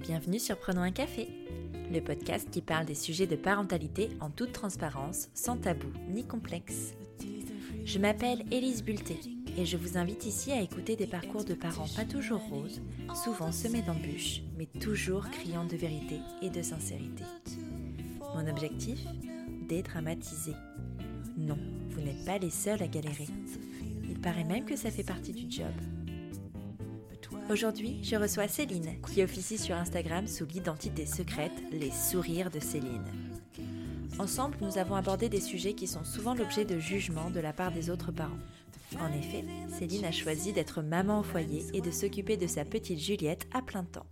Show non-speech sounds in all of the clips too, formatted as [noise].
bienvenue sur Prenons un café, le podcast qui parle des sujets de parentalité en toute transparence, sans tabou ni complexe. Je m'appelle Élise Bulté et je vous invite ici à écouter des parcours de parents pas toujours roses, souvent semés d'embûches, mais toujours criant de vérité et de sincérité. Mon objectif? Dédramatiser. Non, vous n'êtes pas les seuls à galérer. Il paraît même que ça fait partie du job. Aujourd'hui, je reçois Céline, qui officie sur Instagram sous l'identité secrète Les Sourires de Céline. Ensemble, nous avons abordé des sujets qui sont souvent l'objet de jugements de la part des autres parents. En effet, Céline a choisi d'être maman au foyer et de s'occuper de sa petite Juliette à plein temps.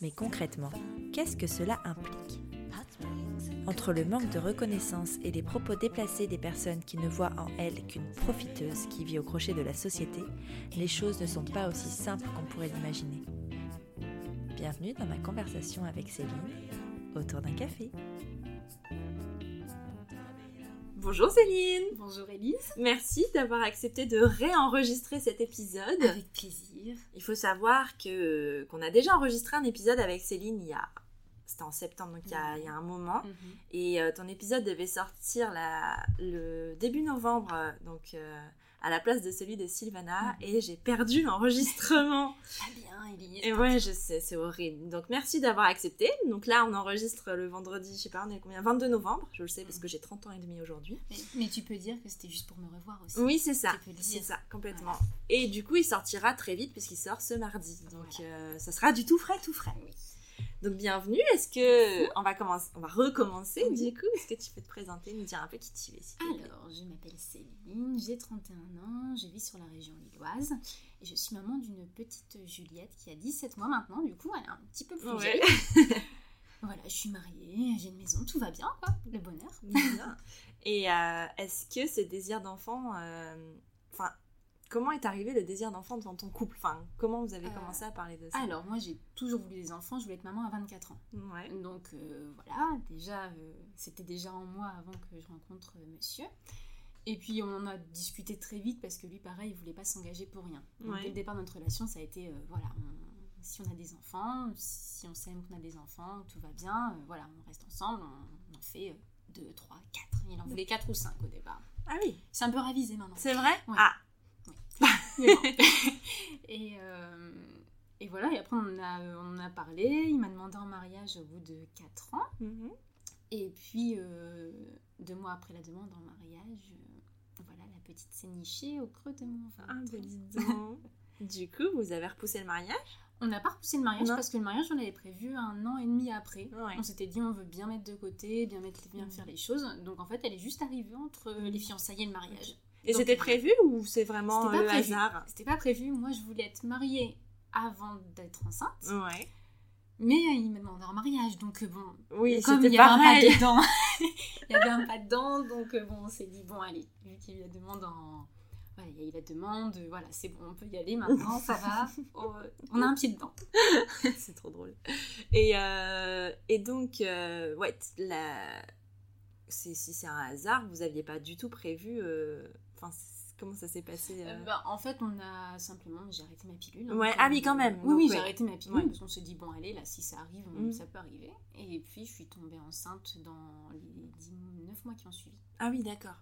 Mais concrètement, qu'est-ce que cela implique? Entre le manque de reconnaissance et les propos déplacés des personnes qui ne voient en elle qu'une profiteuse qui vit au crochet de la société, les choses ne sont pas aussi simples qu'on pourrait l'imaginer. Bienvenue dans ma conversation avec Céline autour d'un café. Bonjour Céline Bonjour Elise Merci d'avoir accepté de réenregistrer cet épisode. Avec plaisir. Il faut savoir que qu'on a déjà enregistré un épisode avec Céline il y a c'était en septembre, donc il y, a, il y a un moment. Mhm. Et euh, ton épisode devait sortir la, le début novembre, donc euh, à la place de celui de Sylvana. Et j'ai perdu l'enregistrement. Très [laughs] bien Elise. et ouais, je sais, c'est horrible. Donc merci d'avoir accepté. Donc là, on enregistre le vendredi, je sais pas, on est combien 22 novembre, je le sais parce que j'ai 30 ans et demi aujourd'hui. Mais, mais tu peux dire que c'était juste pour me revoir aussi. Oui, c'est ça. C'est ça, complètement. Et du coup, il sortira très vite puisqu'il sort ce mardi. Donc euh, ça sera du tout frais, tout frais. Oui. Donc bienvenue. Est-ce que on va commencer, on va recommencer Oui. du coup? Est-ce que tu peux te présenter, nous dire un peu qui tu es Alors, je m'appelle Céline, j'ai 31 ans, je vis sur la région lilloise et je suis maman d'une petite Juliette qui a 17 mois maintenant, du coup elle est un petit peu plus Ouais. vieille. [laughs] Voilà, je suis mariée, j'ai une maison, tout va bien quoi, le bonheur. Bien. Et euh, est-ce que ce désir d'enfant, euh, enfin, comment est arrivé le désir d'enfant dans ton couple Enfin, comment vous avez Euh, commencé à parler de ça Alors, moi j'ai toujours voulu des enfants, je voulais être maman à 24 ans. Ouais. Donc euh, voilà, déjà, euh, c'était déjà en moi avant que je rencontre monsieur. Et puis on en a discuté très vite parce que lui, pareil, il voulait pas s'engager pour rien. Donc, Ouais. Dès le départ de notre relation, ça a été, euh, voilà, on- si on a des enfants, si on s'aime qu'on a des enfants, tout va bien, euh, voilà, on reste ensemble, on, on en fait euh, deux, trois, quatre. Il en voulait quatre ou cinq au départ. Ah oui. C'est un peu ravisé maintenant. C'est vrai Ouais. Ah. Mais bon. [laughs] et, euh, et voilà, et après on en a, on a parlé, il m'a demandé en mariage au bout de 4 ans. Mhm. Et puis, euh, deux mois après la demande en mariage, euh, voilà, la petite s'est nichée au creux de mon ventre. Ah, dis donc. [laughs] du coup, vous avez repoussé le mariage? On n'a pas repoussé le mariage Non. parce que le mariage, on l'avait prévu un an et demi après. Ouais. On s'était dit, on veut bien mettre de côté, bien, mettre, bien Mhm. faire les choses. Donc, en fait, elle est juste arrivée entre les fiançailles et le mariage. Et c'était prévu ou c'est vraiment pas le prévu. hasard? C'était pas prévu. Moi, je voulais être mariée avant d'être enceinte. Ouais. Mais euh, il m'a demandé en mariage. Donc, euh, bon, Oui, comme il y avait un pareil. pas dedans, [laughs] [laughs] il y avait un pas dedans, donc euh, bon, on s'est dit bon allez, vu qu'il y a demande en, voilà, il y a eu la demande, euh, voilà, c'est bon, on peut y aller maintenant, ça va, [laughs] Oh, on a un pied dedans. c'est trop drôle. Et, euh, et donc, euh, ouais, la... si c'est un hasard, vous aviez pas du tout prévu. Enfin, comment ça s'est passé euh? Euh, bah, en fait, on a simplement, j'ai arrêté ma pilule. hein, Ouais, ah oui, quand même, Oui, oui, ouais. j'ai arrêté ma pilule Ouais. parce qu'on s'est dit bon allez, là, si ça arrive, Mm. ça peut arriver. Et puis, je suis tombée enceinte dans les 19 mois qui ont suivi. Ah oui, d'accord.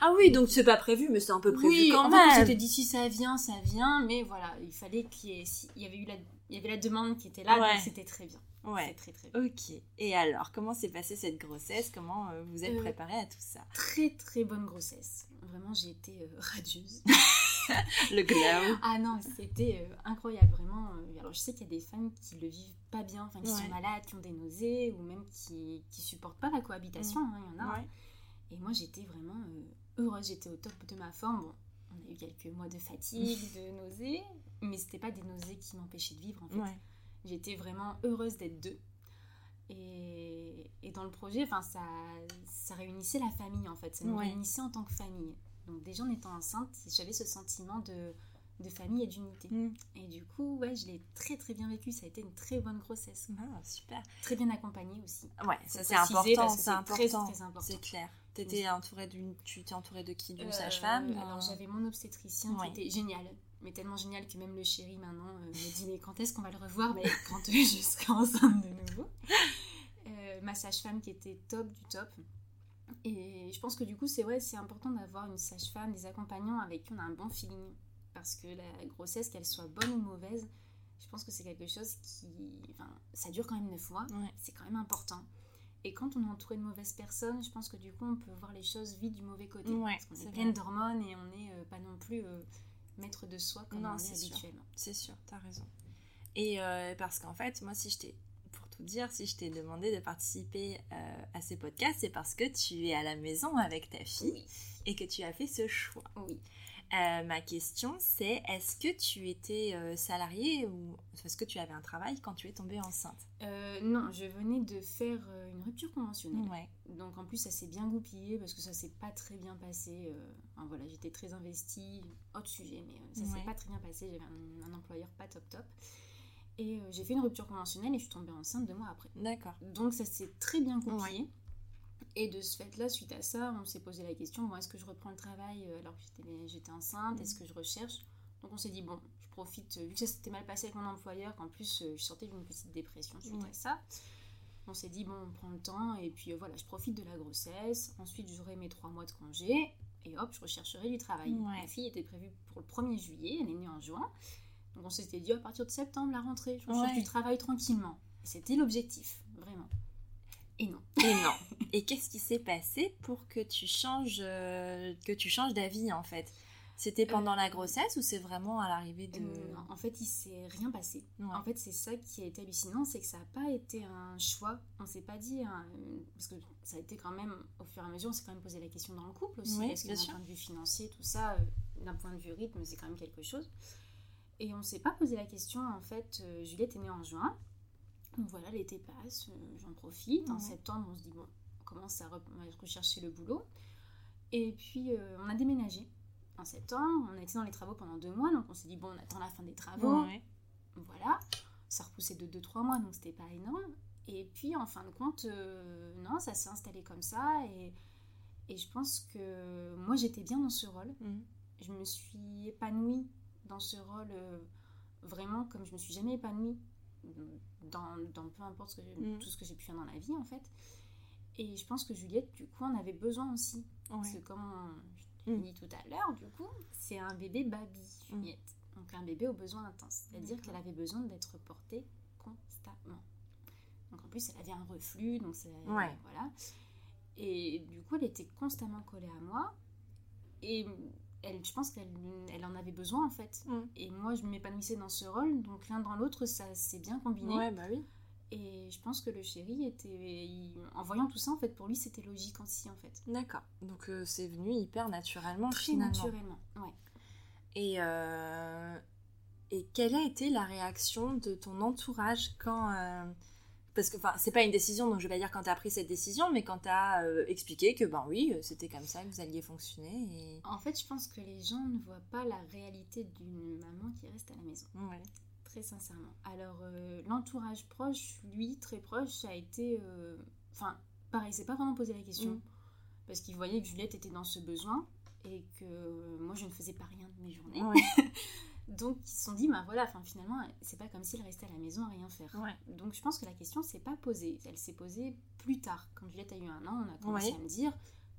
Ah oui, donc c'est pas prévu, mais c'est un peu prévu oui, quand en fait, on même. s'était dit si ça vient, ça vient, mais voilà, il fallait qu'il y ait, si- il y avait eu la, il y avait la demande qui était là, Ouais. donc c'était très bien. Ouais. Très très bien. Ok. Et alors, comment s'est passée cette grossesse? Comment euh, vous êtes Euh, préparée à tout ça? Très très bonne grossesse. Vraiment, j'ai été euh, [laughs] radieuse. [laughs] Le glow. ah non, c'était euh, incroyable, vraiment. euh, alors, je sais qu'il y a des femmes qui le vivent pas bien, enfin qui Ouais. sont malades, qui ont des nausées, ou même qui qui supportent pas la cohabitation. hein, Il y en a. Ouais. Et moi, j'étais vraiment euh, heureuse. J'étais au top de ma forme. Bon, on a eu quelques mois de fatigue, [laughs] de nausées, mais c'était pas des nausées qui m'empêchaient de vivre en fait. Ouais. J'étais vraiment heureuse d'être deux. Et, et dans le projet, enfin, ça, ça réunissait la famille en fait. Ça nous Ouais. réunissait en tant que famille. Donc déjà en étant enceinte, j'avais ce sentiment de, de famille et d'unité. Mm. Et du coup, ouais, je l'ai très très bien vécu. Ça a été une très bonne grossesse. Ah, super. Très bien accompagnée aussi. Ouais, ça c'est important. C'est très, important. très important. C'est clair. T'étais entourée d'une, tu t'es entourée de qui? D'une Euh, sage-femme? Alors j'avais mon obstétricien Ouais. qui était génial. Mais tellement génial que même le chéri maintenant euh, me dit mais quand est-ce qu'on va le revoir? Mais Quand [laughs] je serai enceinte de nouveau. Euh, ma sage-femme qui était top du top. Et je pense que du coup, c'est ouais, c'est important d'avoir une sage-femme, des accompagnants avec qui on a un bon feeling. Parce que la grossesse, qu'elle soit bonne ou mauvaise, je pense que c'est quelque chose qui. Enfin, ça dure quand même 9 mois, c'est quand même important. Et quand on est entouré de mauvaises personnes, je pense que du coup, on peut voir les choses vite du mauvais côté. parce qu'on est, pleine d'hormones et on n'est euh, pas non plus euh, maître de soi comme on est, habituellement. C'est sûr, t'as raison. Et euh, parce qu'en fait, moi, si je t'ai dire, si je t'ai demandé de participer euh, à ces podcasts, c'est parce que tu es à la maison avec ta fille et que tu as fait ce choix. Oui. Euh, ma question, c'est est-ce que tu étais euh, salariée ou est-ce que tu avais un travail quand tu es tombée enceinte? Non, je venais de faire une rupture conventionnelle. Donc en plus, ça s'est bien goupillé parce que ça s'est pas très bien passé. voilà, j'étais très investie. Autre sujet, mais ça s'est pas très bien passé. J'avais un, un, employeur pas top top. Et euh, j'ai fait une rupture conventionnelle et je suis tombée enceinte deux mois après. D'accord. Donc ça s'est très bien compris. Et de ce fait-là, suite à ça, on s'est posé la question bon, est-ce que je reprends le travail euh, alors que j'étais enceinte Est-ce que je recherche? Donc on s'est dit bon, je profite, vu que ça s'était mal passé avec mon employeur, qu'en plus euh, je sortais d'une petite dépression suite à ça. On s'est dit bon, on prend le temps et puis voilà, je profite de la grossesse. Ensuite, j'aurai mes trois mois de congé et hop, je rechercherai du travail. Ma fille était prévue pour le 1er juillet, elle est née en juin. Donc on s'était dit à partir de septembre, la rentrée, je recherche du travail tranquillement. C'était l'objectif, vraiment. Et non. Et non. [laughs] Et qu'est-ce qui s'est passé pour que tu changes, euh, que tu changes d'avis en fait? C'était pendant la euh, grossesse ou c'est vraiment à l'arrivée de... Euh, en fait, il s'est rien passé. En fait, c'est ça qui a été hallucinant, c'est que ça n'a pas été un choix. On s'est pas dit... parce que ça a été quand même, au fur et à mesure, on s'est quand même posé la question dans le couple aussi. Est-ce que d'un point de vue financier, tout ça, d'un point de vue rythme, c'est quand même quelque chose. Et on ne s'est pas posé la question, en fait, euh, Juliette est née en juin. Donc voilà, l'été passe, euh, j'en profite. En septembre, on se dit, bon, on commence à, rechercher le boulot. Et puis, euh, on a déménagé en septembre. On a été dans les travaux pendant deux mois. Donc on s'est dit, bon, on attend la fin des travaux. Voilà. Ça repoussait de deux, trois mois, donc c'était pas énorme. Et puis, en fin de compte, non, ça s'est installé comme ça. Et, et je pense que moi, j'étais bien dans ce rôle. Mmh. Je me suis épanouie dans ce rôle euh, vraiment comme je me suis jamais épanouie dans, dans peu importe ce que mm. tout ce que j'ai pu faire dans la vie en fait. Et je pense que Juliette, du coup, en avait besoin aussi. Parce que comme je l'ai mm. dit tout à l'heure, du coup, c'est un bébé baby, mm. Juliette. Donc un bébé aux besoins intenses. C'est-à-dire qu'elle avait besoin d'être portée constamment. Donc en plus, elle avait un reflux, donc c'est... Voilà. Et du coup, elle était constamment collée à moi. Et elle, je pense qu'elle elle en avait besoin en fait. Mm. Et moi, je m'épanouissais dans ce rôle, donc l'un dans l'autre, ça s'est bien combiné. Ouais, bah oui. Et je pense que le chéri était. en voyant tout ça, en fait, pour lui, c'était logique aussi, en fait. D'accord. Donc euh, c'est venu hyper naturellement, Très naturellement, ouais. Et, euh, et quelle a été la réaction de ton entourage quand. Euh, parce que c'est pas une décision, donc je vais pas dire quand tu as pris cette décision, mais quand tu as euh, expliqué que ben oui, euh, c'était comme ça que vous alliez fonctionner. En fait, je pense que les gens ne voient pas la réalité d'une maman qui reste à la maison. Très sincèrement. Alors, euh, l'entourage proche, lui, très proche, ça a été. Enfin, pareil, c'est pas vraiment posé la question. Mm. Parce qu'il voyait que Juliette était dans ce besoin et que moi, je ne faisais pas rien de mes journées. [laughs] Donc ils se sont dit, bah voilà, finalement, c'est pas comme s'il restait à la maison à rien faire. Donc je pense que la question s'est pas posée. Elle s'est posée plus tard. Quand Juliette a eu un an, on a commencé à me dire,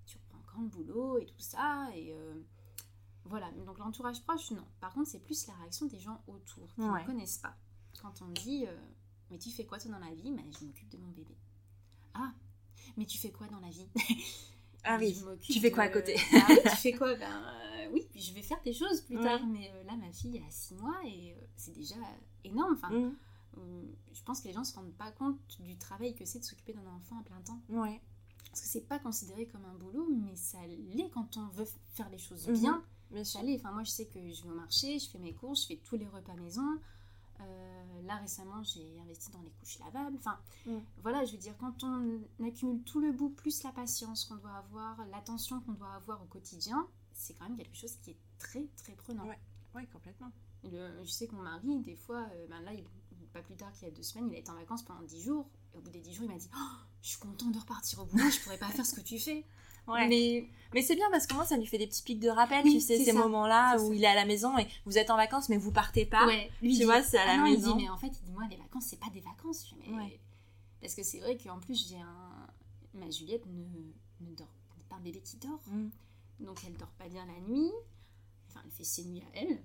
tu reprends quand le boulot et tout ça. Et euh, voilà. Donc l'entourage proche, non. Par contre, c'est plus la réaction des gens autour qui ne connaissent pas. Quand on me dit, euh, mais tu fais quoi toi dans la vie? Mais Je m'occupe de mon bébé. Ah, mais tu fais quoi dans la vie? [laughs] Ah [laughs] oui, tu fais quoi à côté? Ah oui, tu fais [laughs] quoi? Ben, oui, puis je vais faire des choses plus tard. Mais euh, là, ma fille a 6 mois et euh, c'est déjà énorme. Enfin, mm. euh, je pense que les gens se rendent pas compte du travail que c'est de s'occuper d'un enfant à plein temps. Ouais. Parce que c'est pas considéré comme un boulot, mais ça l'est quand on veut faire les choses mhm. bien. ça l'est. Enfin, moi, je sais que je vais au marché, je fais mes courses, je fais tous les repas maison. Là récemment, j'ai investi dans les couches lavables. Enfin, mm. voilà, je veux dire, quand on accumule tout le bout, plus la patience qu'on doit avoir, l'attention qu'on doit avoir au quotidien, c'est quand même quelque chose qui est très très prenant. Ouais, complètement. je sais que mon mari, des fois, euh, ben là, pas plus tard qu'il y a deux semaines, il a été en vacances pendant dix jours. Et au bout des 10 jours, il m'a dit oh, Je suis content de repartir au boulot, je pourrais pas faire ce que tu fais. Mais, mais c'est bien parce que moi, ça lui fait des petits pics de rappel, tu sais, ces moments-là où il est à la maison et vous êtes en vacances, mais vous partez pas. lui tu vois, c'est à la ah maison. Il dit, mais en fait, il dit Moi, les vacances, c'est pas des vacances. Parce que c'est vrai qu'en plus, j'ai un. Ma Juliette ne, ne dort pas un bébé qui dort. Mm. Donc, elle dort pas bien la nuit. Enfin, elle fait ses nuits à elle.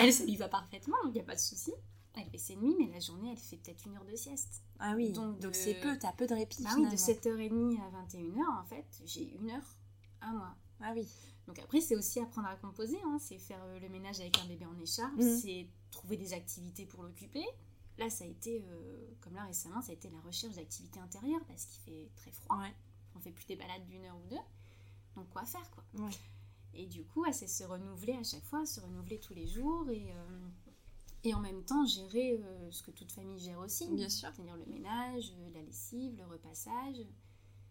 Elle, ça lui va parfaitement, il n'y a pas de souci. Elle fait ses nuits, mais la journée, elle fait peut-être une heure de sieste. Ah oui, donc c'est peu, t'as peu de répit. Bah oui, de 7h30 à 21h, en fait, j'ai une heure à moi. Ah oui. Donc après, c'est aussi apprendre à composer, hein. c'est faire euh, le ménage avec un bébé en écharpe, mm. c'est trouver des activités pour l'occuper. Là, ça a été, euh, comme là récemment, ça a été la recherche d'activités intérieures parce qu'il fait très froid. Ouais. On fait plus des balades d'une heure ou deux. Donc quoi faire, quoi. Ouais. Et du coup, c'est se renouveler à chaque fois, se renouveler tous les jours et, euh, et en même temps gérer euh, ce que toute famille gère aussi. Bien sûr. C'est-à-dire le ménage, euh, la lessive, le repassage.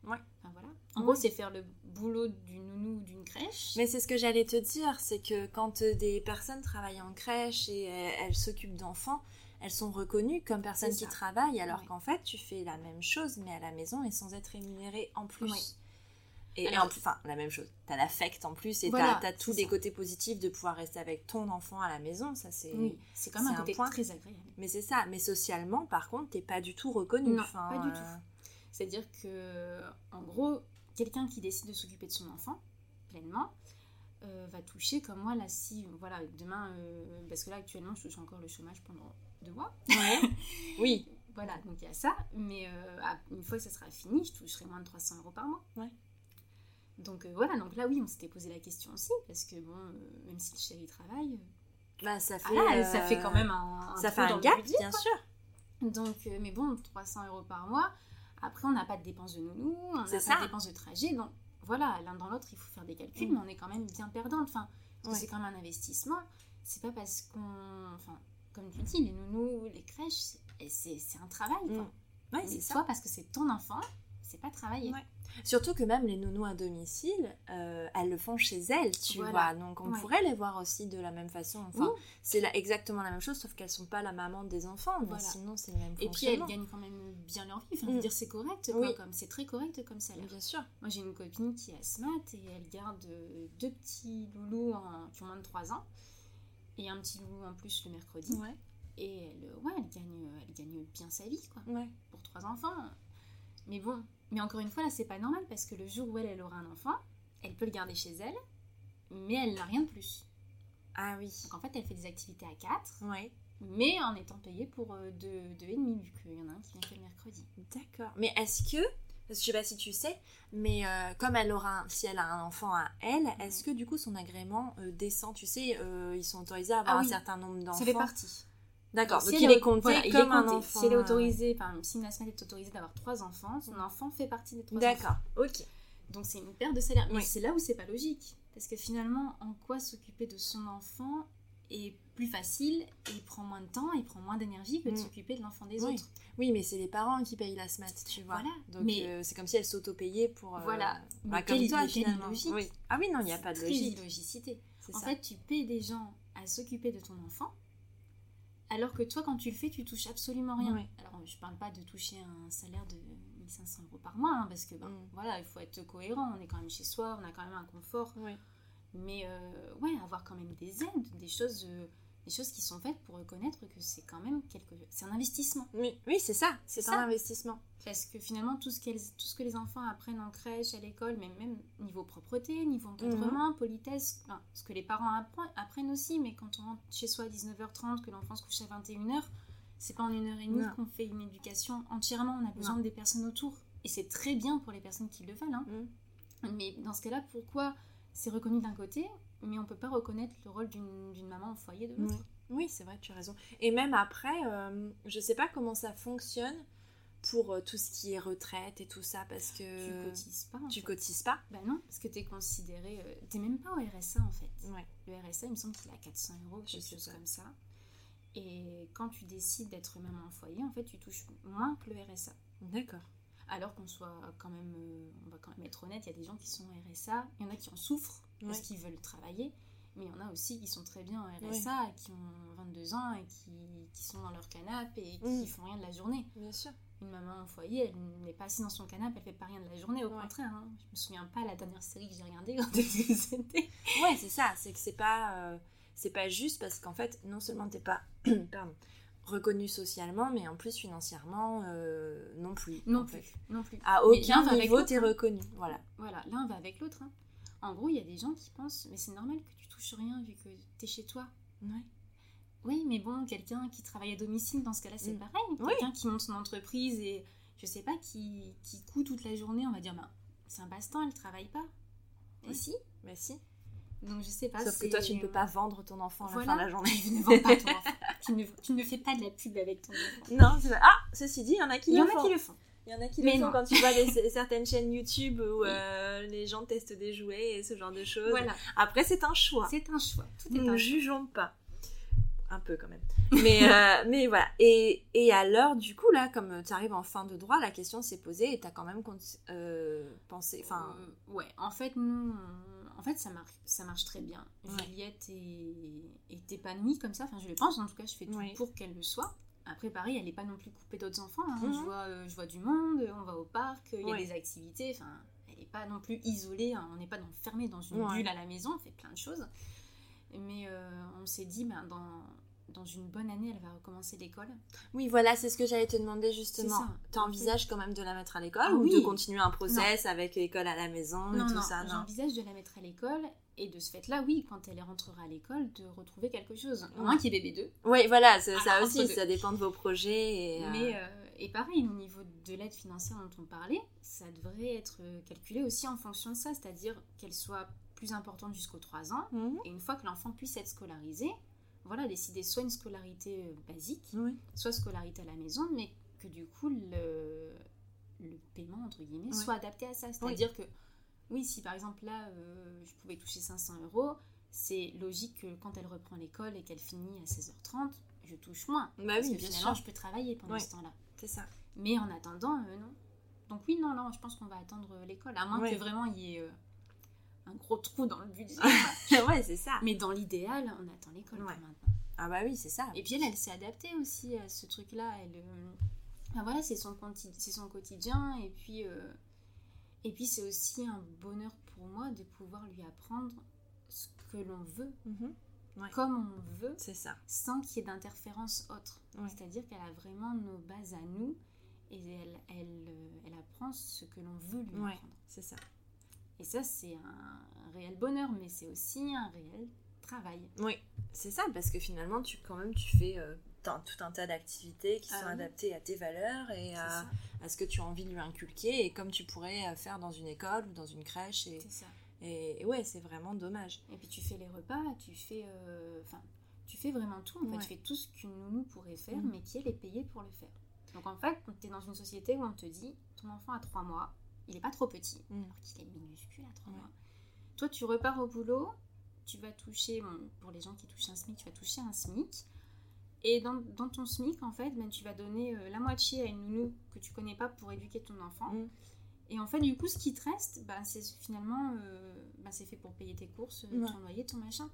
Ouais. Enfin voilà. En gros, c'est faire le boulot d'une nounou ou d'une crèche. Mais c'est ce que j'allais te dire, c'est que quand des personnes travaillent en crèche et elles, s'occupent d'enfants, elles sont reconnues comme personnes qui travaillent, alors qu'en fait, tu fais la même chose, mais à la maison et sans être rémunérée en plus. Et, en plus, enfin, la même chose. T'as l'affect en plus et t'as as tous les côtés positifs de pouvoir rester avec ton enfant à la maison. Ça, c'est. c'est quand même un côté point. très agréable. Mais c'est ça. Mais socialement, par contre, t'es pas du tout reconnu. Non, pas du tout. Euh, C'est-à-dire que, en gros, quelqu'un qui décide de s'occuper de son enfant pleinement euh, va toucher comme moi là si voilà demain euh, parce que là actuellement je touche encore le chômage pendant deux mois. Ouais. [laughs] oui. Voilà, donc il y a ça. Mais une fois que ça sera fini, je toucherai moins de 300 euros par mois. Ouais. Donc euh, voilà, donc là oui, on s'était posé la question aussi, parce que bon, euh, même si le chéri travaille, euh, bah, ça, fait, ça fait quand même un, ça fait un gap, bien sûr. Donc, mais bon, 300 euros par mois. Après, on n'a pas de dépenses de nounou, on n'a pas de dépenses de trajet. Donc voilà, l'un dans l'autre, il faut faire des calculs, mm. mais on est quand même bien perdante. Enfin, c'est quand même un investissement. C'est pas parce qu'on. Enfin, comme tu dis, les nounous, les crèches, c'est un travail. Quoi. Mm. c'est ça. parce que c'est ton enfant, c'est pas travailler. Surtout que même les nounous à domicile, euh, elles le font chez elles, tu vois. Donc on pourrait les voir aussi de la même façon. Enfin, c'est exactement la même chose, sauf qu'elles sont pas la maman des enfants. Mais sinon, c'est le même Et puis elles gagnent quand même bien leur vie. Enfin, mm. dire, c'est correct. comme c'est très correct comme ça. Bien sûr. Moi, j'ai une copine qui a smart et elle garde euh, deux petits loulous qui ont moins de 3 ans et un petit loulou en plus le mercredi. Ouais. Et elle, ouais, elle gagne, elle gagne bien sa vie, quoi. Ouais. Pour trois enfants. Mais bon, mais encore une fois, là, c'est pas normal parce que le jour où elle, elle aura un enfant, elle peut le garder chez elle, mais elle n'a rien de plus. Ah oui. Donc en fait, elle fait des activités à 4. Ouais. Mais en étant payée pour 2,5 euh, deux, et demi, vu qu'il y en a un qui vient que le mercredi. D'accord. Mais est-ce que, je sais pas si tu sais, mais euh, comme elle aura, si elle a un enfant à elle, est-ce que du coup son agrément euh, descend? Tu sais, ils sont autorisés à avoir ah un certain nombre d'enfants. Ça fait partie. D'accord, donc, il est compté comme un enfant. Si elle est autorisée, par exemple, si Nasma est autorisée d'avoir trois enfants, son enfant fait partie des trois enfants. D'accord, ok. Donc c'est une perte de salaire. Mais c'est là où c'est pas logique. Parce que finalement, en quoi s'occuper de son enfant est plus facile et il prend moins de temps, il prend moins d'énergie que de mm. s'occuper de l'enfant des autres? Oui, mais c'est les parents qui payent la SMAT, tu vois. Voilà. Donc euh, c'est comme si elle s'auto-payait pour. Euh, voilà. Bah, comme toi, finalement. Oui. Ah oui, non, il n'y a pas de logique. illogicité. En fait, tu payes des gens à s'occuper de ton enfant alors que toi, quand tu le fais, tu touches absolument rien. Alors, je parle pas de toucher un salaire de 1500 euros par mois, hein, parce que ben, mm. voilà, il faut être cohérent. On est quand même chez soi, on a quand même un confort. Mais euh, ouais, avoir quand même des aides, des choses, euh, des choses qui sont faites pour reconnaître que c'est quand même quelque, c'est un investissement. Oui, oui, c'est ça, c'est un investissement. Parce que finalement, tout ce, tout ce que les enfants apprennent en crèche, à l'école, mais même niveau propreté, niveau encadrement, mhm. politesse, ce que les parents apprennent aussi, mais quand on rentre chez soi à 19h30, que l'enfant se couche à 21h, c'est pas en une heure et demie qu'on fait une éducation entièrement, on a besoin des personnes autour. Et c'est très bien pour les personnes qui le veulent. Hein. Mhm. Mais dans ce cas-là, pourquoi c'est reconnu d'un côté, mais on peut pas reconnaître le rôle d'une maman au foyer de l'autre Oui, c'est vrai, tu as raison. Et même après, euh, je sais pas comment ça fonctionne pour euh, tout ce qui est retraite et tout ça parce que tu cotises pas. Tu cotises pas Bah non, parce que tu es considéré. Euh, tu même pas au RSA en fait. Ouais. Le RSA, il me semble qu'il a 400 euros, quelque chose comme ça. Et quand tu décides d'être maman en foyer, en fait, tu touches moins que le RSA. D'accord. Alors qu'on soit quand même, euh, on va quand même être honnête, il y a des gens qui sont au RSA, il y en a qui en souffrent parce qu'ils veulent travailler, mais il y en a aussi qui sont très bien au RSA, qui ont 22 ans et qui, qui sont dans leur canapé et qui mmh. font rien de la journée. Bien sûr. une maman au foyer, elle n'est pas assise dans son canapé, elle fait pas rien de la journée, au contraire. Hein. Je me souviens pas la dernière série que j'ai regardée quand [laughs] c'était. Ouais, c'est ça, c'est que c'est pas, euh, c'est pas juste parce qu'en fait, non seulement t'es pas [clears throat] pardon, reconnu socialement, mais en plus financièrement euh, non plus. Non plus, non plus. À aucun niveau t'es hein. reconnu, voilà. Voilà, l'un va avec l'autre. Hein. En gros, il y a des gens qui pensent, mais c'est normal que tu touches rien vu que t'es chez toi. Ouais. Oui, mais bon, quelqu'un qui travaille à domicile, dans ce cas-là, c'est mm. pareil. Quelqu'un qui monte son entreprise et, je sais pas, qui, qui coud toute la journée, on va dire, bah, c'est un passe-temps, elle travaille pas. Et si Bah si. Donc je sais pas. Sauf que toi, tu ne peux pas vendre ton enfant à la fin de la journée. Tu ne vends pas ton [laughs] enfant. tu, ne, fais pas de la pub avec ton enfant. Non, Ah, ceci dit, il y en a qui le font. Il y en a qui le font. Il y en a qui le font quand tu vois [laughs] certaines chaînes YouTube où euh, les gens testent des jouets et ce genre de choses. Voilà. Après, c'est un choix. C'est un choix. Tout est Nous ne jugeons pas un peu quand même. Mais, euh, [laughs] mais voilà. Et, et l'heure, du coup, là, comme tu arrives en fin de droit, la question s'est posée et tu as quand même euh, pensé. Enfin. Ouais, en fait, nous, en fait, ça marche, ça marche très bien. Juliette est, est, épanouie comme ça. Enfin, je le pense, en tout cas, je fais tout pour qu'elle le soit. Après, pareil, elle n'est pas non plus coupée d'autres enfants. Hein. je, mhm. vois, je vois du monde, on va au parc, il y a des activités. Enfin, elle n'est pas non plus isolée. Hein. On n'est pas enfermé dans une bulle à la maison. On fait plein de choses. Mais on s'est dit, ben, dans dans une bonne année, elle va recommencer l'école. Oui, voilà, c'est ce que j'allais te demander justement. Tu envisages quand même de la mettre à l'école ah ou de continuer un process avec l'école à la maison et tout ça Non, j'envisage de la mettre à l'école et de ce fait-là, oui, quand elle rentrera à l'école, de retrouver quelque chose. Au moins qu'il y ait bébé 2. Oui, voilà, ça, aussi, ça dépend de vos projets. Et, euh, Mais, euh, et pareil, au niveau de l'aide financière dont on parlait, ça devrait être calculé aussi en fonction de ça, c'est-à-dire qu'elle soit plus importante jusqu'aux 3 ans. Mhm. Et une fois que l'enfant puisse être scolarisé, voilà, décider soit une scolarité euh, basique, soit scolarité à la maison, mais que du coup le, le paiement, entre guillemets, soit adapté à ça. C'est-à-dire que, oui, si par exemple là, euh, je pouvais toucher 500 euros, c'est logique que quand elle reprend l'école et qu'elle finit à 16h30, je touche moins. Bah parce que finalement, je peux travailler pendant ce temps-là. C'est ça. Mais en attendant, euh, non. Donc oui, non, non, je pense qu'on va attendre l'école, à moins que vraiment il y ait un gros trou dans le budget. [laughs] ouais, c'est ça. Mais dans l'idéal, on attend l'école maintenant. Ah bah oui, c'est ça. Et puis elle, elle s'est adaptée aussi à ce truc-là. Elle, euh, voilà, c'est son, son quotidien. Et puis, euh, et puis c'est aussi un bonheur pour moi de pouvoir lui apprendre ce que l'on veut. Mhm. Comme on veut, c'est ça, sans qu'il y ait d'interférence autre. C'est-à-dire qu'elle a vraiment nos bases à nous et elle, elle, euh, elle apprend ce que l'on veut lui apprendre. C'est ça. Et ça, c'est un, réel bonheur, mais c'est aussi un réel travail. Oui, c'est ça, parce que finalement, tu, quand même, tu fais euh, tout un tas d'activités qui ah sont adaptées à tes valeurs et à, ce que tu as envie de lui inculquer, et comme tu pourrais euh, faire dans une école ou dans une crèche. Et, ça. Et, ouais, c'est vraiment dommage. Et puis tu fais les repas, tu fais, euh, tu fais vraiment tout. En fait, tu fais tout ce qu'une nounou pourrait faire, mm. mais qui elle est payée pour le faire. Donc en fait, tu es dans une société où on te dit, ton enfant a trois mois, il n'est pas trop petit, mm. alors qu'il est minuscule à 3 mois. Toi, tu repars au boulot, tu vas toucher, pour les gens qui touchent un SMIC, tu vas toucher un SMIC. Et dans, dans ton SMIC, en fait, ben, tu vas donner euh, la moitié à une nounou que tu connais pas pour éduquer ton enfant. Mm. Et en fait, du coup, ce qui te reste, ben, c'est finalement, euh, ben, c'est fait pour payer tes courses, ton loyer, ton machin.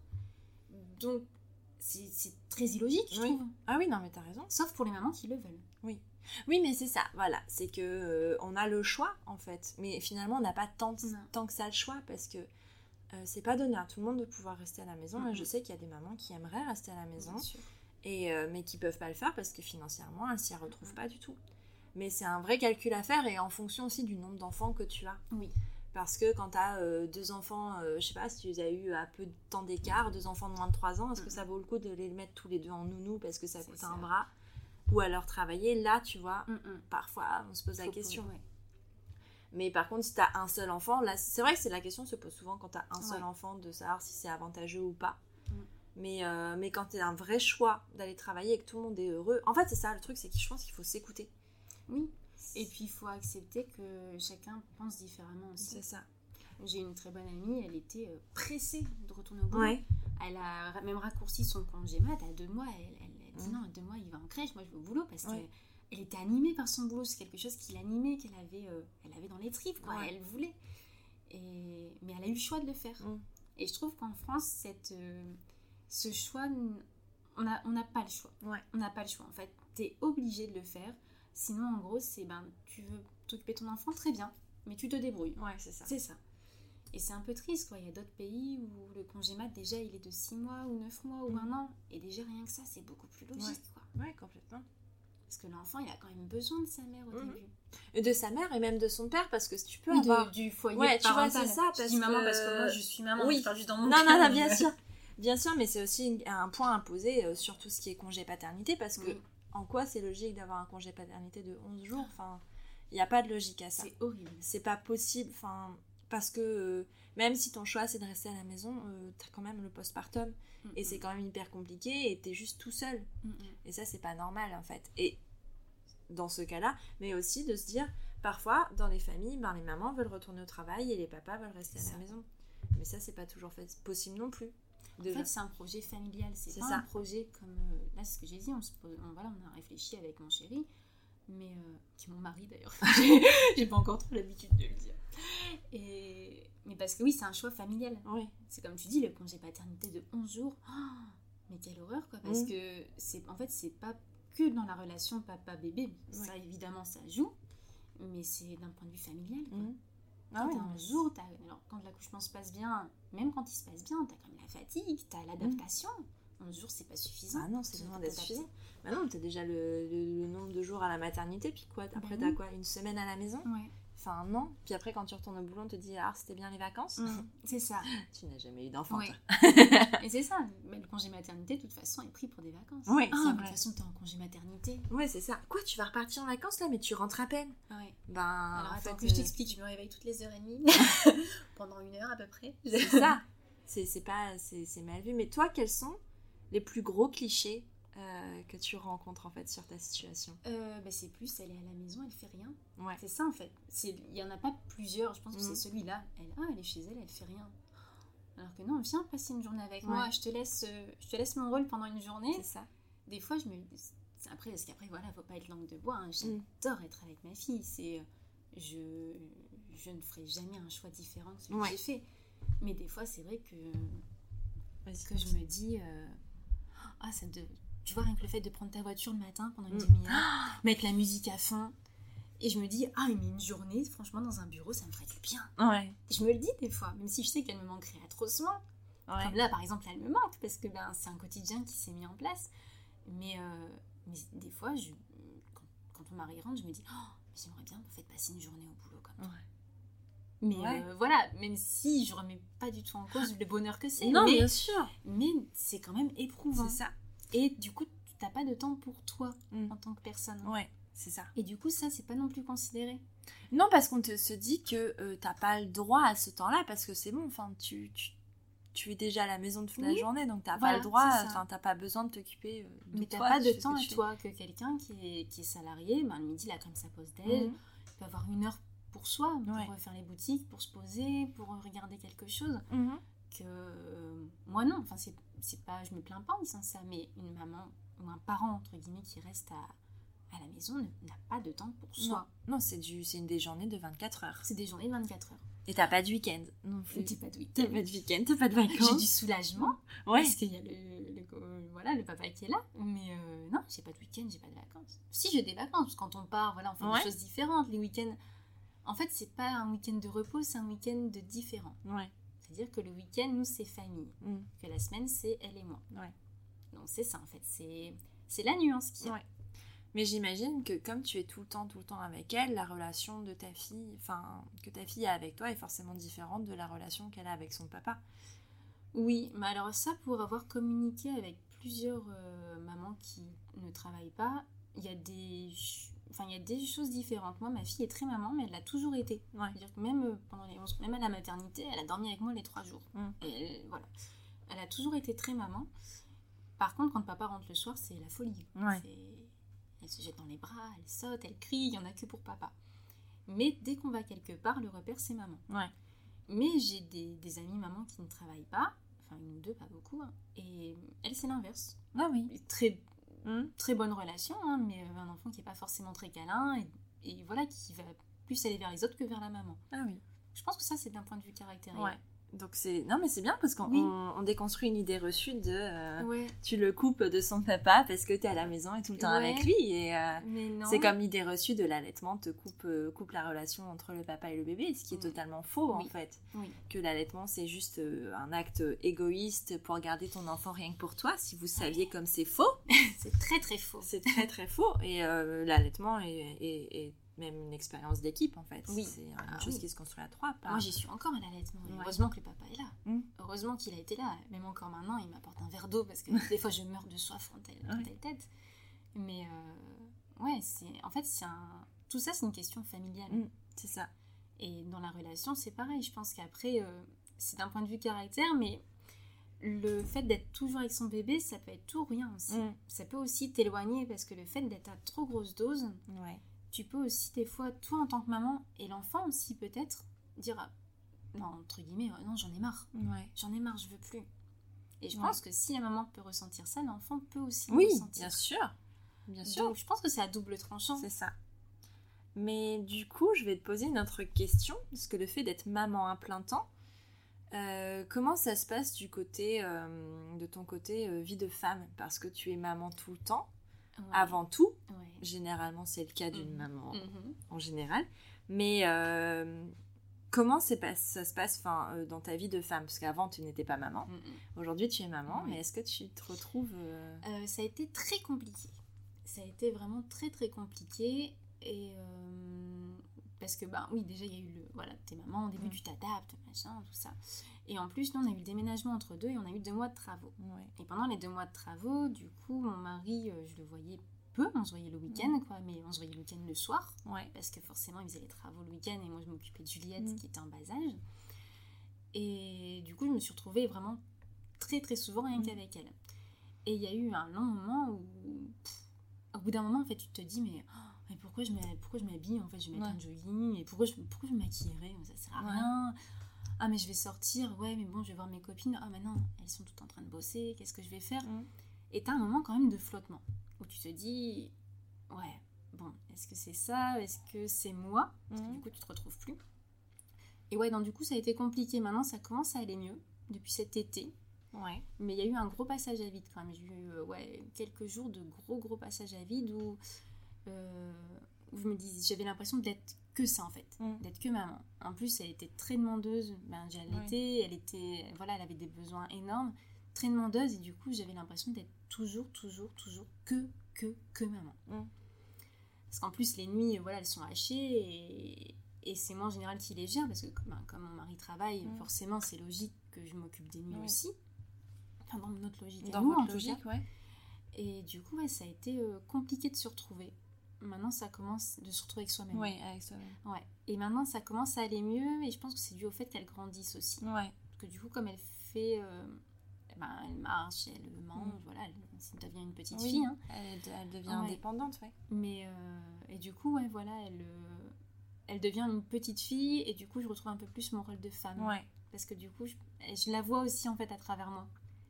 Donc, c'est très illogique, je trouve. Ah oui, non, mais t'as raison. Sauf pour les mamans qui le veulent. Oui. Oui, mais c'est ça, voilà. C'est que euh, on a le choix, en fait. Mais finalement, on n'a pas tant, tant que ça le choix parce que euh, c'est pas donné à tout le monde de pouvoir rester à la maison. Je sais qu'il y a des mamans qui aimeraient rester à la maison, et, euh, mais qui peuvent pas le faire parce que financièrement, elles s'y retrouvent pas du tout. Mais c'est un vrai calcul à faire et en fonction aussi du nombre d'enfants que tu as. Oui. Parce que quand tu as deux enfants, je sais pas si tu les as eu à peu de temps d'écart, deux enfants de moins de 3 ans, est-ce que ça vaut le coup de les mettre tous les deux en nounou parce que ça coûte un bras? Ou alors travailler, là, tu vois, mm, mm. parfois on se pose la question. Mais par contre, si tu as un seul enfant, là, c'est vrai que c'est la question se pose souvent quand tu as un seul enfant de savoir si c'est avantageux ou pas. Mm. Mais, euh, mais quand tu as un vrai choix d'aller travailler et que tout le monde est heureux, en fait, c'est ça le truc, c'est que je pense qu'il faut s'écouter. Oui. Et puis il faut accepter que chacun pense différemment aussi. C'est ça. J'ai une très bonne amie, elle était euh, pressée de retourner au boulot. Elle a même raccourci son congé mat. À deux mois, elle, dit non, deux mois, il va en crèche, moi je vais au boulot parce qu'elle était animée par son boulot. C'est quelque chose qui l'animait, qu'elle avait, euh, elle avait dans les tripes, quoi. Elle voulait. Et... Mais elle a eu le choix de le faire. Mm. Et je trouve qu'en France, cette, euh, ce choix, on n'a on pas le choix. On n'a pas le choix. En fait, tu es obligé de le faire Sinon, en gros, c'est ben, tu veux t'occuper de ton enfant, très bien, mais tu te débrouilles. Ouais, c'est ça. C'est ça. Et c'est un peu triste, quoi. Il y a d'autres pays où le congé mat, déjà, il est de 6 mois ou 9 mois ou mm. un an. Et déjà, rien que ça, c'est beaucoup plus logique, quoi. Ouais, complètement. Parce que l'enfant, il a quand même besoin de sa mère au mm. début. Et de sa mère et même de son père, parce que si tu peux avoir... du foyer Ouais, tu vois, c'est ça. Parce je dis maman parce que moi, je suis maman. Oui. Je juste dans mon non, non, non, bien [laughs] sûr. Bien sûr, mais c'est aussi un point à poser euh, sur tout ce qui est congé paternité, parce que en quoi c'est logique d'avoir un congé paternité de 11 jours? Enfin, il n'y a pas de logique à ça. C'est horrible. C'est pas possible, enfin, parce que euh, même si ton choix c'est de rester à la maison, euh, tu as quand même le postpartum et c'est quand même hyper compliqué et tu es juste tout seul. Et ça, c'est pas normal en fait. Et dans ce cas-là, mais aussi de se dire, parfois, dans les familles, ben, les mamans veulent retourner au travail et les papas veulent rester à la maison. Mais ça, c'est pas toujours fait, possible non plus. En fait, c'est un projet familial, c'est pas ça. un projet comme. Euh, là, ce que j'ai dit, on, se voilà, on a réfléchi avec mon chéri, mais euh, qui est mon mari d'ailleurs. [laughs] j'ai pas encore trop l'habitude de le dire. Et, mais parce que oui, c'est un choix familial. Oui. C'est comme tu dis, le congé paternité de 11 jours. Oh, [gasps] mais quelle horreur, quoi. Parce mmh. que, c'est en fait, c'est pas que dans la relation papa-bébé. Ça, évidemment, ça joue. Mais c'est d'un point de vue familial, quoi. Mmh. Ah un jour, alors, quand l'accouchement se passe bien, même quand il se passe bien, t'as comme la fatigue, t'as l'adaptation. Un jour, c'est pas suffisant. Ah non, c'est loin d'être suffisant. Bah non, t'as déjà le, nombre de jours à la maternité, puis quoi Après, bah t'as quoi Une semaine à la maison Ouais enfin un an. Puis après, quand tu retournes au boulot, on te dit Ah, c'était bien les vacances mm, C'est ça. [laughs] tu n'as jamais eu d'enfant, [laughs] Et c'est ça. Mais le congé maternité, de toute façon, est pris pour des vacances. Oui, ah, De toute façon, t'es en congé maternité. Ouais, c'est ça. Quoi, tu vas repartir en vacances là, mais tu rentres à peine Ouais. Ben. Alors attends que je euh, t'explique, je me réveille toutes les heures et demie. [laughs] pendant une heure à peu près. C'est ça. C'est pas. C'est mal vu. Mais toi, quels sont les plus gros clichés euh, que tu rencontres en fait sur ta situation? Euh, bah, C'est plus, elle est à la maison, elle fait rien. Ouais. C'est ça en fait. Il y en a pas plusieurs, je pense que c'est mm. celui-là. Elle, ah, elle est chez elle, elle fait rien. Alors que non, viens passer une journée avec moi, je te, laisse, euh, je te laisse mon rôle pendant une journée. C'est ça. Des fois, je me. Après, parce qu'après, voilà, faut pas être langue de bois. Hein. Mm. J'adore être avec ma fille. C'est. Je, je ne ferai jamais un choix différent de ce que j'ai fait. Mais des fois, c'est vrai que. que je me dis. Ah, ça, de, tu vois, rien que le fait de prendre ta voiture le matin pendant une mm. demi-heure, mettre la musique à fond. Et je me dis, ah, mais une journée, franchement, dans un bureau, ça me ferait du bien. Ouais. Je me le dis des fois, même si je sais qu'elle me manquerait atrocement. Ouais. Comme là, par exemple, elle me manque parce que ben, c'est un quotidien qui s'est mis en place. Mais, euh, mais des fois, je, quand, on m'arrive rentre, je me dis, oh, j'aimerais bien en fait passer une journée au boulot comme ouais. Mais euh, voilà, même si je remets pas du tout en cause le bonheur que c'est. Non, bien sûr. Mais c'est quand même éprouvant. C'est ça. Et du coup, tu n'as pas de temps pour toi mm. en tant que personne. Ouais, c'est ça. Et du coup, ça, c'est pas non plus considéré. Non, parce qu'on te se dit que euh, tu n'as pas le droit à ce temps-là, parce que c'est bon, enfin, tu, tu, es déjà à la maison toute la journée, donc tu n'as pas le droit, enfin, tu pas besoin de t'occuper euh, de Mais tu pas de temps à toi, que quelqu'un qui est, qui est salarié, ben, le midi, il a comme sa pause d'aide, mm. il peut avoir une heure pour soi, pour faire les boutiques, pour se poser, pour regarder quelque chose. Mm-hmm. Que euh, moi, non, enfin, c'est c'est pas, je me plains pas en disant ça, mais une maman ou un parent, entre guillemets, qui reste à, à la maison n'a pas de temps pour soi. Non, c'est une des journées de 24 heures. C'est des journées de 24 heures. Et t'as pas de week-end non plus. T'as pas de week-end. T'as pas de week-end, t'as pas de vacances. J'ai du soulagement. Ouais. Parce qu'il y a le, voilà, le papa qui est là. Mais euh, non, j'ai pas de week-end, j'ai pas de vacances. Si, j'ai des vacances, parce que quand on part, voilà, on fait des choses différentes. Les week-ends, en fait, c'est pas un week-end de repos, c'est un week-end de différent. Ouais. C'est-à-dire que le week-end, nous, c'est famille. Mm. Que la semaine, c'est elle et moi. Ouais. Donc c'est ça, en fait. C'est la nuance qui Ouais. Mais j'imagine que comme tu es tout le temps, tout le temps avec elle, la relation de ta fille, enfin, que ta fille a avec toi est forcément différente de la relation qu'elle a avec son papa. Oui, mais alors ça, pour avoir communiqué avec plusieurs euh, mamans qui ne travaillent pas, il y a des Enfin, il y a des choses différentes. Moi, ma fille est très maman, mais elle l'a toujours été. dire que même euh, pendant les même à la maternité, elle a dormi avec moi les trois jours. Mm. Et elle, voilà. Elle a toujours été très maman. Par contre, quand papa rentre le soir, c'est la folie. Elle se jette dans les bras, elle saute, elle crie, il n'y en a que pour papa. Mais dès qu'on va quelque part, le repère, c'est maman. Mais j'ai des, des amis mamans qui ne travaillent pas, enfin une ou deux, pas beaucoup, hein. et elle, c'est l'inverse. Ah oui. Très, Mmh. très bonne relation, hein, mais un enfant qui n'est pas forcément très câlin et, voilà, qui va plus aller vers les autres que vers la maman. Ah oui. Je pense que ça, c'est d'un point de vue caractère. Ouais. Donc c'est non mais c'est bien parce qu'on on, déconstruit une idée reçue de euh, tu le coupes de son papa parce que tu es à la maison et tout le temps avec lui et euh, c'est comme l'idée reçue de l'allaitement te coupe euh, coupe la relation entre le papa et le bébé ce qui est totalement faux en fait. Que l'allaitement c'est juste un acte égoïste pour garder ton enfant rien que pour toi si vous saviez comme c'est faux. [laughs] C'est très très faux. C'est très très faux et l'allaitement est, est même une expérience d'équipe en fait. Oui. C'est une ah chose qui se construit à trois. Moi j'y suis encore à l'allaitement. Heureusement que le papa est là. Hmm. Heureusement qu'il a été là. Même encore maintenant, il m'apporte un verre d'eau parce que des fois je meurs de soif en telle, tête. Mais euh, ouais, c'est en fait c'est un tout ça c'est une question familiale. Hmm, c'est ça. Et dans la relation c'est pareil. Je pense qu'après euh, c'est d'un point de vue caractère, mais le fait d'être toujours avec son bébé, ça peut être tout ou rien aussi. Hmm. Ça peut aussi t'éloigner parce que le fait d'être à trop grosse dose, ouais tu peux aussi des fois, toi en tant que maman, et l'enfant aussi peut-être, dire, ah, non, entre guillemets, euh, non, j'en ai marre. J'en ai marre, je veux plus. Et je pense que si la maman peut ressentir ça, l'enfant peut aussi oui, ressentir. bien sûr. Bien sûr. Donc je pense que c'est à double tranchant. C'est ça. Mais du coup, je vais te poser une autre question, parce que le fait d'être maman à plein temps, euh, comment ça se passe du côté euh, de ton côté vie de femme? Parce que tu es maman tout le temps avant tout. Généralement, c'est le cas d'une mhm. maman mhm. en général. Mais euh, comment ça se passe enfin, euh, dans ta vie de femme? Parce qu'avant, tu n'étais pas maman. Mhm. Aujourd'hui, tu es maman. Mais est-ce que tu te retrouves... Euh, ça a été très compliqué. Ça a été vraiment très, très compliqué. Et... Parce que, bah oui, déjà, il y a eu le... Voilà, t'es maman, au début, tu t'adaptes, machin, tout ça. Et en plus, nous, on a eu le déménagement entre deux et on a eu deux mois de travaux. Et pendant les deux mois de travaux, du coup, mon mari, euh, je le voyais peu, on se voyait le week-end, quoi, mais on se voyait le week-end le soir, parce que forcément, il faisait les travaux le week-end et moi, je m'occupais de Juliette, mm. qui était en bas âge. Et du coup, je me suis retrouvée vraiment très, très souvent rien mm. qu'avec elle. Et il y a eu un long moment où, au bout d'un moment, en fait, tu te dis, mais, oh, mais pourquoi je m'habille En fait, je vais mettre un jogging, et pourquoi je, pourquoi je me maquillerais? Ça sert à rien ah mais je vais sortir, ouais mais bon je vais voir mes copines, ah maintenant elles sont toutes en train de bosser, qu'est-ce que je vais faire mm. Et t'as un moment quand même de flottement, où tu te dis, ouais, bon, est-ce que c'est ça Est-ce que c'est moi Parce que mm. du coup tu te retrouves plus. Et ouais, donc du coup ça a été compliqué, maintenant ça commence à aller mieux, depuis cet été. Ouais. Mais il y a eu un gros passage à vide quand même. J'ai eu euh, ouais, quelques jours de gros gros passages à vide où, euh, où je me dis, j'avais l'impression d'être que ça en fait, mm. d'être que maman. En plus, elle était très demandeuse, ben, elle était, voilà, elle avait des besoins énormes, très demandeuse et du coup, j'avais l'impression d'être toujours, toujours, toujours que, que, que maman. Mm. Parce qu'en plus, les nuits, voilà, elles sont hachées et, et c'est moi en général qui les gère parce que ben, comme mon mari travaille, mm. forcément, c'est logique que je m'occupe des nuits aussi. Enfin, dans notre logique. Dans notre logique, ouais. Et du coup, ouais, ça a été euh, compliqué de se retrouver maintenant ça commence de se retrouver avec soi-même. Oui, avec soi-même. Ouais. Et maintenant ça commence à aller mieux et je pense que c'est dû au fait qu'elle grandisse aussi. Ouais. Parce que du coup, comme elle fait. Euh, ben, elle marche, elle mange, mm. voilà, elle, devient une petite fille. Hein. Elle, devient indépendante, ouais. Mais, euh, et du coup, ouais, voilà, elle, euh, elle devient une petite fille et du coup, je retrouve un peu plus mon rôle de femme. Ouais. Parce que du coup, je, je, la vois aussi en fait à travers moi.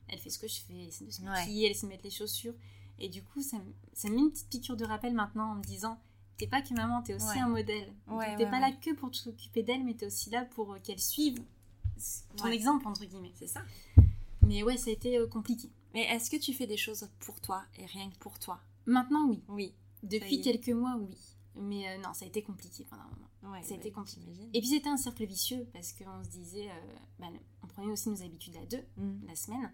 Elle fait ce que je fais, elle essaie de se maquiller, elle essaie de mettre les chaussures. Et du coup, ça, ça me met une petite piqûre de rappel maintenant en me disant T'es pas que maman, t'es aussi un modèle. Ouais, t'es pas là que pour t'occuper d'elle, mais t'es aussi là pour euh, qu'elle suive ton exemple, entre guillemets. C'est ça. Mais ouais, ça a été euh, compliqué. Mais est-ce que tu fais des choses pour toi et rien que pour toi? Maintenant, oui. Oui. Depuis quelques mois, oui. Mais euh, non, ça a été compliqué pendant un moment. ça a été compliqué. Et puis c'était un cercle vicieux parce qu'on se disait, bah, on prenait aussi nos habitudes à deux mm. la semaine.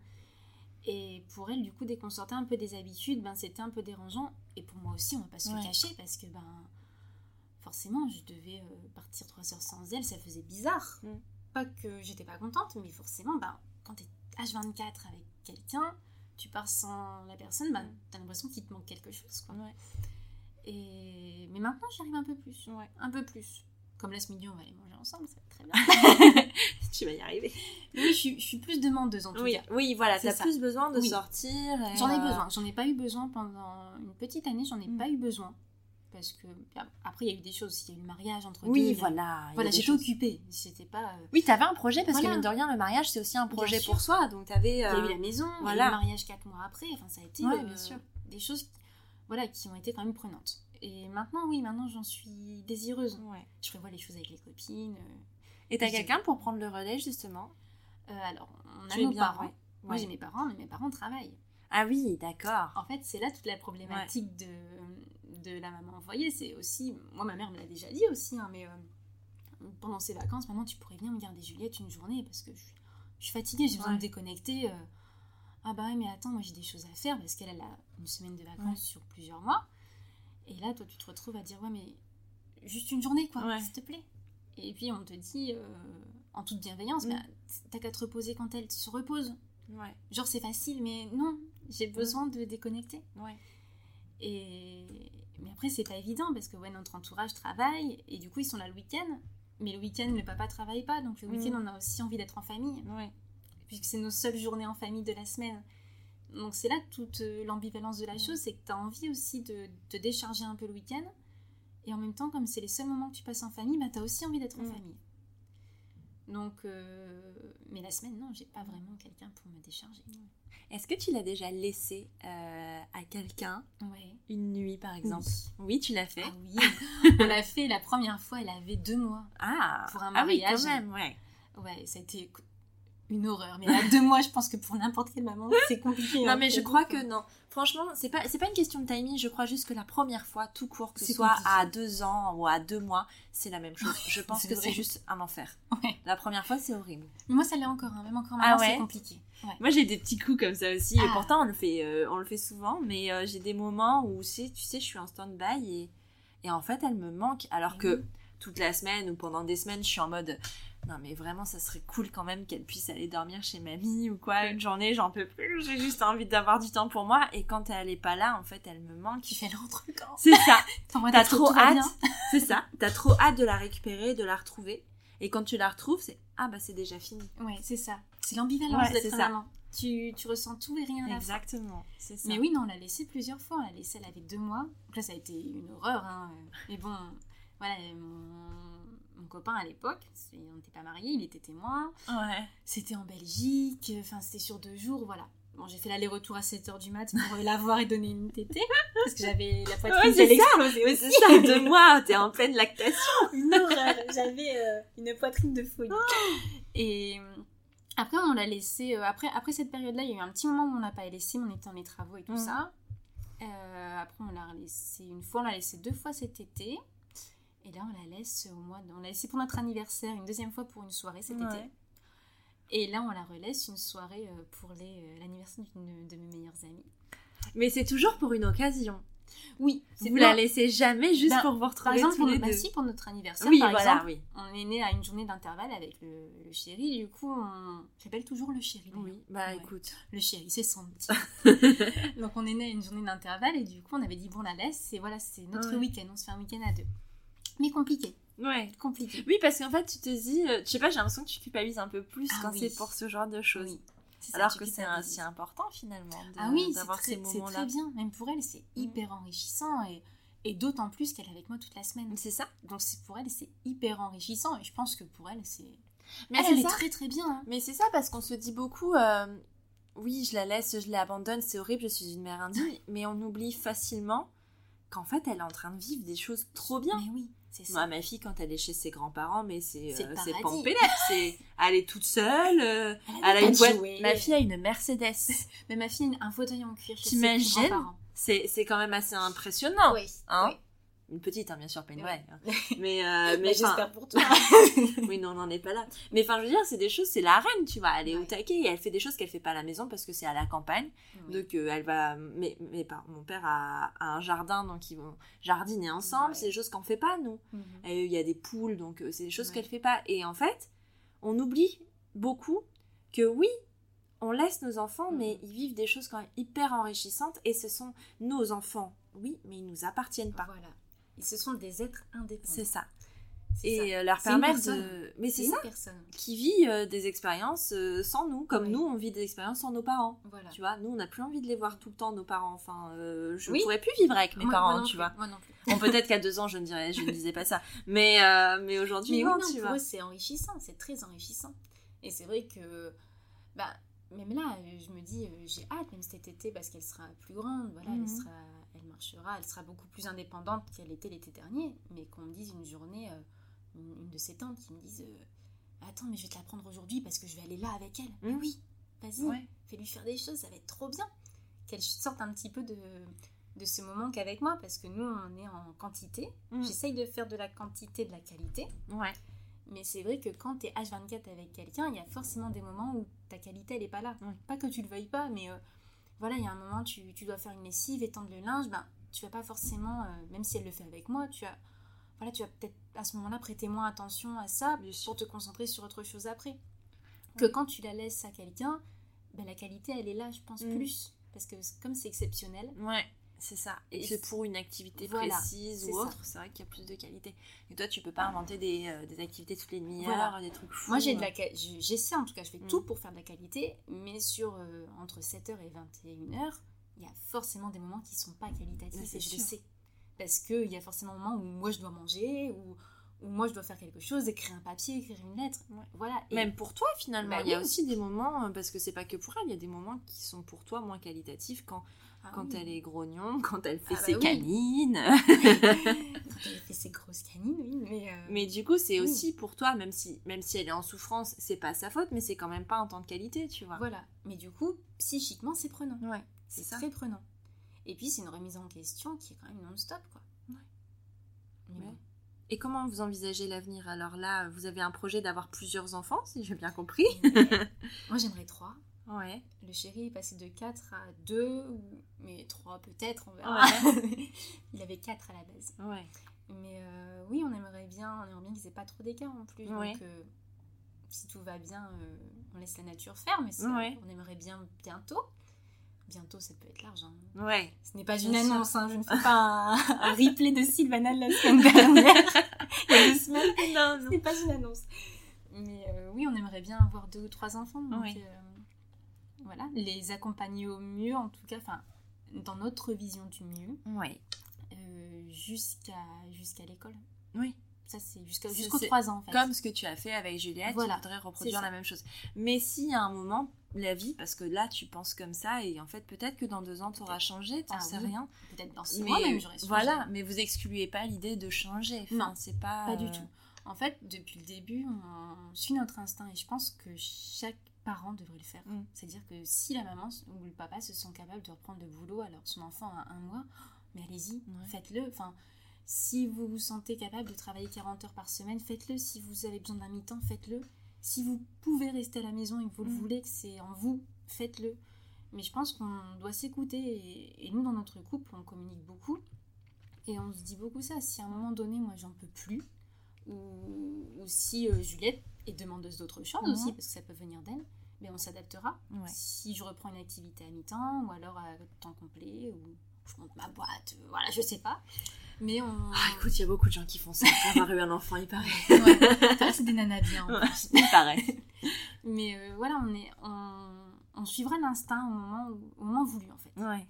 Et pour elle, du coup, dès qu'on sortait un peu des habitudes, ben, c'était un peu dérangeant. Et pour moi aussi, on va pas se le cacher parce que ben, forcément, je devais euh, partir trois heures sans elle, ça faisait bizarre. Mm. Pas que j'étais pas contente, mais forcément, ben, quand tu es H24 avec quelqu'un, tu pars sans la personne, ben, mm. tu as l'impression qu'il te manque quelque chose. Quoi. Et... Mais maintenant, j'arrive un peu plus. Un peu plus. Comme là, ce midi, on va aller manger ensemble, ça va être très bien. [laughs] tu vas y arriver. Oui, je suis, plus demandeuse en tout oui, cas. Oui, voilà, tu as plus besoin de sortir. J'en ai euh, besoin. J'en ai pas eu besoin pendant une petite année, j'en ai mm. pas eu besoin. Parce que après, il y a eu des choses, il y a eu le mariage entre oui, deux. Oui, voilà. Voilà, j'étais occupée. C'était pas. Euh, oui, tu avais un projet parce que mine de rien, le mariage c'est aussi un projet pour soi. Donc tu avais. Il y a eu euh, la maison, voilà. le mariage quatre mois après. Enfin, ça a été bien sûr. des choses, voilà, qui ont été quand même prenantes. Et maintenant, oui, maintenant j'en suis désireuse. Ouais. Je prévois les choses avec les copines. Et t'as quelqu'un pour prendre le relais justement? Alors, on a nos parents. Moi, j'ai mes parents, mais mes parents travaillent. Ah oui, d'accord. En fait, c'est là toute la problématique de, de la maman envoyée. C'est aussi, moi, ma mère me l'a déjà dit aussi, hein, mais pendant ces vacances, maintenant, tu pourrais venir me garder Juliette une journée parce que je, suis fatiguée, j'ai besoin de déconnecter. ah bah ouais, mais attends, moi j'ai des choses à faire parce qu'elle a une semaine de vacances sur plusieurs mois. Et là, toi, tu te retrouves à dire, ouais, mais juste une journée, quoi, s'il te plaît. Et puis, on te dit, euh, en toute bienveillance, mm. bah, t'as qu'à te reposer quand elle se repose. Ouais. Genre, c'est facile, mais non, j'ai mm. besoin de déconnecter. Ouais. Et... Mais après, c'est pas évident parce que ouais, notre entourage travaille et du coup, ils sont là le week-end. Mais le week-end, le papa travaille pas, donc le mm. week-end, on a aussi envie d'être en famille. Ouais. Puisque c'est nos seules journées en famille de la semaine. Donc c'est là toute euh, l'ambivalence de la chose, c'est que tu as envie aussi de te décharger un peu le week-end. Et en même temps, comme c'est les seuls moments que tu passes en famille, bah, tu as aussi envie d'être en famille. Donc, euh, mais la semaine, non, j'ai pas vraiment quelqu'un pour me décharger. Est-ce que tu l'as déjà laissé euh, à quelqu'un Une nuit, par exemple? Oui, tu l'as fait ah, Oui, [laughs] on l'a fait la première fois, elle avait deux mois. Ah, pour un mariage. Ah oui, quand même, ouais. Ouais, ça a été une horreur. Mais à deux mois, je pense que pour n'importe quelle maman, c'est compliqué. non, hein, mais je crois que non. Franchement, c'est pas, c'est pas une question de timing. Je crois juste que la première fois, tout court, que ce soit à deux ans ou à deux mois, c'est la même chose. je pense que c'est juste un enfer. La première fois, c'est horrible. Mais moi, ça l'est encore. Hein. Même encore ah maintenant, c'est compliqué. Moi, j'ai des petits coups comme ça aussi. Et ah. pourtant, on le fait, euh, on le fait souvent. Mais euh, j'ai des moments où, tu sais, je suis en stand-by et, et en fait, elle me manque. Alors que toute la semaine ou pendant des semaines, je suis en mode non mais vraiment ça serait cool quand même qu'elle puisse aller dormir chez mamie ou quoi une journée j'en peux plus j'ai juste envie d'avoir du temps pour moi. Et quand elle est pas là en fait elle me manque. Qui fait l'autre c'est ça. [laughs] T'as trop hâte. [laughs] c'est ça. T'as trop hâte de la récupérer de la retrouver. Et quand tu la retrouves c'est ah bah c'est déjà fini. Ouais c'est ça. C'est l'ambivalence d'être maman. Tu, tu, ressens tout et rien à Exactement, c'est ça. Mais oui, non, on l'a laissé plusieurs fois. On l'a laissé, elle avait deux mois. Donc là, ça a été une horreur. Hein. Mais bon, voilà, mon, mon copain à l'époque, on n'était pas mariés, il était témoin. Ouais. C'était en Belgique, enfin c'était sur deux jours, voilà. Bon, j'ai fait l'aller-retour à 7h du mat pour [laughs] la voir et donner une tétée, parce que j'avais la poitrine qui allait exploser aussi. C'est ça, deux mois, t'es en pleine lactation. [laughs] horreur, j'avais euh, une poitrine de folie. Oh. et euh, après, on l'a laissé, euh, après, après cette période-là, il y a eu un petit moment où on n'a pas laissé, on était dans les travaux et tout mm. ça. après, on l'a laissé une fois, on l'a laissé deux fois cet été. Et là, on la laisse au mois. On l'a laissé pour notre anniversaire, une deuxième fois pour une soirée cet été. Et là, on la relaisse une soirée euh, pour euh, l'anniversaire d'une de mes meilleures amies. Mais c'est toujours pour une occasion. Oui, vous la laissez jamais juste bah, pour vous retrouver par exemple, tous les bah deux. si, pour notre anniversaire, oui, par voilà, exemple, oui. on est né à une journée d'intervalle avec le, le, chéri. Du coup, on... j'appelle toujours le chéri. Oui, bah écoute. Le chéri, c'est son [laughs] petit. Donc, on est né à une journée d'intervalle et du coup, on avait dit, bon, on la laisse. Et voilà, c'est notre week-end. On se fait un week-end à deux mais compliqué. Ouais. Compliqué. Oui, parce qu'en fait, tu te dis, euh, je sais pas, j'ai l'impression que tu culpabilises un peu plus ah quand c'est pour ce genre de choses. Alors que c'est si important finalement ah oui, d'avoir ces moments-là. C'est très bien. Même pour elle, c'est mm. hyper enrichissant et, et d'autant plus qu'elle est avec moi toute la semaine. C'est ça. Donc pour elle, c'est hyper enrichissant et je pense que pour elle, c'est. Mais elle, est très très bien. Hein. Mais c'est ça parce qu'on se dit beaucoup. Euh, oui, je la laisse, je l'abandonne, c'est horrible, je suis une mère indigne, mais on oublie facilement qu'en fait, elle est en train de vivre des choses trop bien. Mais oui. Moi, ma fille, quand elle est chez ses grands-parents, mais c'est c'est euh, c'est elle est [laughs] toute seule. Euh, elle, a, une boîte. Ma fille a une Mercedes. [laughs] mais ma fille a un fauteuil en cuir chez ses grands-parents. C'est c'est quand même assez impressionnant. Oui. Hein une petite, hein, bien sûr, pas une vraie. Hein. [laughs] Mais, euh, mais j'espère pour toi. [laughs] oui, non, on n'en est pas là. Mais enfin, je veux dire, c'est des choses, c'est la reine, tu vois. Elle est au taquet et elle fait des choses qu'elle fait pas à la maison parce que c'est à la campagne. Donc, euh, elle va. Mais, mais mon père a, un jardin, donc ils vont jardiner ensemble. C'est des choses qu'on fait pas, nous. Mhm. Il y a des poules, donc euh, c'est des choses qu'elle fait pas. Et en fait, on oublie beaucoup que oui, on laisse nos enfants, mais mhm. ils vivent des choses quand même hyper enrichissantes et ce sont nos enfants. Oui, mais ils nous appartiennent pas. Voilà ce sont des êtres indépendants. C'est ça. Et euh, leur permettre de. Mais c'est ça. Personne. Qui vit euh, des expériences euh, sans nous, comme nous, on vit des expériences sans nos parents. Voilà. Tu vois, nous, on n'a plus envie de les voir tout le temps, nos parents. Enfin, je ne pourrais plus vivre avec mes parents, tu vois. Moi non plus. Bon, peut-être qu'à deux ans, je ne dirais, je ne disais pas ça. Mais, mais aujourd'hui, non, tu vois. c'est enrichissant, c'est très enrichissant. Et c'est vrai que, bah, même là, je me dis, j'ai hâte, même cet été, parce qu'elle sera plus grande, voilà, elle mhm. sera marchera, elle sera beaucoup plus indépendante qu'elle était l'été dernier, mais qu'on me dise une journée, euh, une, de ses tantes qui me disent euh, attends, mais je vais te la prendre aujourd'hui parce que je vais aller là avec elle. Mais mmh. oui, vas-y, fais-lui faire des choses, ça va être trop bien. Qu'elle sorte un petit peu de, de ce moment qu'avec moi, parce que nous, on est en quantité. Mmh. J'essaye de faire de la quantité, de la qualité. Ouais. Mais c'est vrai que quand tu es H24 avec quelqu'un, il y a forcément des moments où ta qualité, elle n'est pas là. Pas que tu le veuilles pas, mais euh, voilà, il y a un moment, tu, tu, dois faire une lessive, étendre le linge, ben, tu vas pas forcément, euh, même si elle le fait avec moi, tu as, voilà, tu vas peut-être à ce moment-là prêter moins attention à ça pour te concentrer sur autre chose après. Que quand tu la laisses à quelqu'un, ben, la qualité, elle est là, je pense, mm. plus. Parce que comme c'est exceptionnel, ouais. C'est ça. Et, c'est pour une activité précise ou autre, c'est vrai qu'il y a plus de qualité. Et toi, tu peux pas inventer des, euh, des activités toutes les demi-heures, des trucs fous. Moi, j'ai de la euh. j'essaie en tout cas, je fais mm. tout pour faire de la qualité, mais sur euh, entre 7h et 21h, il y a forcément des moments qui sont pas qualitatifs et je le sais. Parce qu'il y a forcément un moment où moi je dois manger, ou moi je dois faire quelque chose, écrire un papier, écrire une lettre. Voilà. Même pour toi finalement, bah il y a aussi des moments, parce que c'est pas que pour elle, il y a des moments qui sont pour toi moins qualitatifs quand ah quand elle est grognon, [laughs] quand elle fait ah ses bah canines. [laughs] quand [laughs] elle fait ses grosses canines, oui. Mais, euh, mais du coup, c'est aussi pour toi, même si, même si elle est en souffrance, c'est pas sa faute, mais c'est quand même pas un temps de qualité, tu vois. Voilà. Mais du coup, psychiquement, c'est prenant. Ouais, c'est très prenant. Et puis, c'est une remise en question qui est quand même non-stop, quoi. Ouais. Et comment vous envisagez l'avenir? Alors là, vous avez un projet d'avoir plusieurs enfants, si j'ai bien compris. [laughs] Moi, j'aimerais trois. Ouais. Le chéri est passé de 4 à 2, mais 3 peut-être, on verra. [laughs] il avait 4 à la base. Ouais. Mais euh, oui, on aimerait bien, on aimerait bien qu'ils aient pas trop d'écart en plus. Donc, euh, si tout va bien, euh, on laisse la nature faire, mais on aimerait bien bientôt. Bientôt, ça peut être large. Hein. Ouais. Ce n'est pas une annonce, hein, je ne fais pas un, [laughs] replay de Sylvana la semaine dernière. [laughs] il y a deux semaines. Non, non. Ce n'est pas une annonce. Mais oui, on aimerait bien avoir deux ou trois enfants. Donc, voilà, les accompagner au mieux, en tout cas, enfin, dans notre vision du mieux. Oui. Euh, jusqu'à jusqu'à l'école. Oui. Ça, c'est jusqu'aux 3 ans, en fait. Comme ce que tu as fait avec Juliette, voilà. tu voudrais reproduire la même chose. Mais si à un moment, la vie, parce que là, tu penses comme ça, et en fait, peut-être que dans deux ans, tu auras changé, tu ah, sais rien. Peut-être dans six mois, même, j'aurais Voilà, mais vous excluez pas l'idée de changer. Enfin, non, c'est pas... Pas du euh, tout. En fait, depuis le début, on suit notre instinct, et je pense que chaque parents devraient le faire. Mm. C'est-à-dire que si la maman ou le papa se sont capables de reprendre le boulot alors que son enfant a un mois, mais allez-y, faites-le. Enfin, si vous vous sentez capable de travailler 40 heures par semaine, faites-le. Si vous avez besoin d'un mi-temps, faites-le. Si vous pouvez rester à la maison et que vous le mm. voulez, que c'est en vous, faites-le. Mais je pense qu'on doit s'écouter. Et, nous, dans notre couple, on communique beaucoup. Et on se dit beaucoup ça. Si à un moment donné, moi, j'en peux plus, ou, si euh, Juliette est demandeuse d'autre chose aussi, parce que ça peut venir d'elle, mais on s'adaptera. Si je reprends une activité à mi-temps, ou alors à temps complet, ou je monte ma boîte, euh, voilà, je sais pas. Mais on. Ah, écoute, il y a beaucoup de gens qui font ça pour avoir eu un enfant, il paraît. ouais, c'est des nanas bien. il paraît. Mais euh, voilà, on, est, on, on suivra l'instinct au moment, au moment voulu, en fait. Ouais.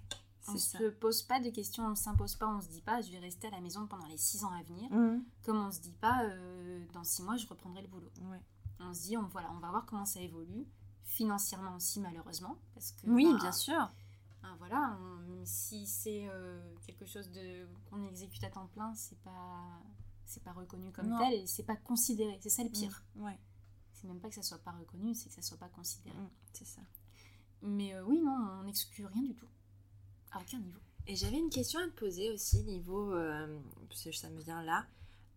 On ne se pose pas de questions, on ne s'impose pas, on ne se dit pas je vais rester à la maison pendant les six ans à venir. Mhm. Comme on ne se dit pas euh, dans six mois je reprendrai le boulot. On se dit on, voilà, on va voir comment ça évolue, financièrement aussi malheureusement. Parce que, oui, bah, bien sûr. Voilà, si c'est euh, quelque chose de qu'on exécute à temps plein, c'est pas c'est pas reconnu comme tel et c'est pas considéré. C'est ça le pire. Mm. Ouais. C'est même pas que ça soit pas reconnu, c'est que ça soit pas considéré. Mm, c'est ça. Mais euh, oui, non, on n'exclut rien du tout. À aucun niveau. Et j'avais une question à te poser aussi, niveau, euh, parce que ça me vient là,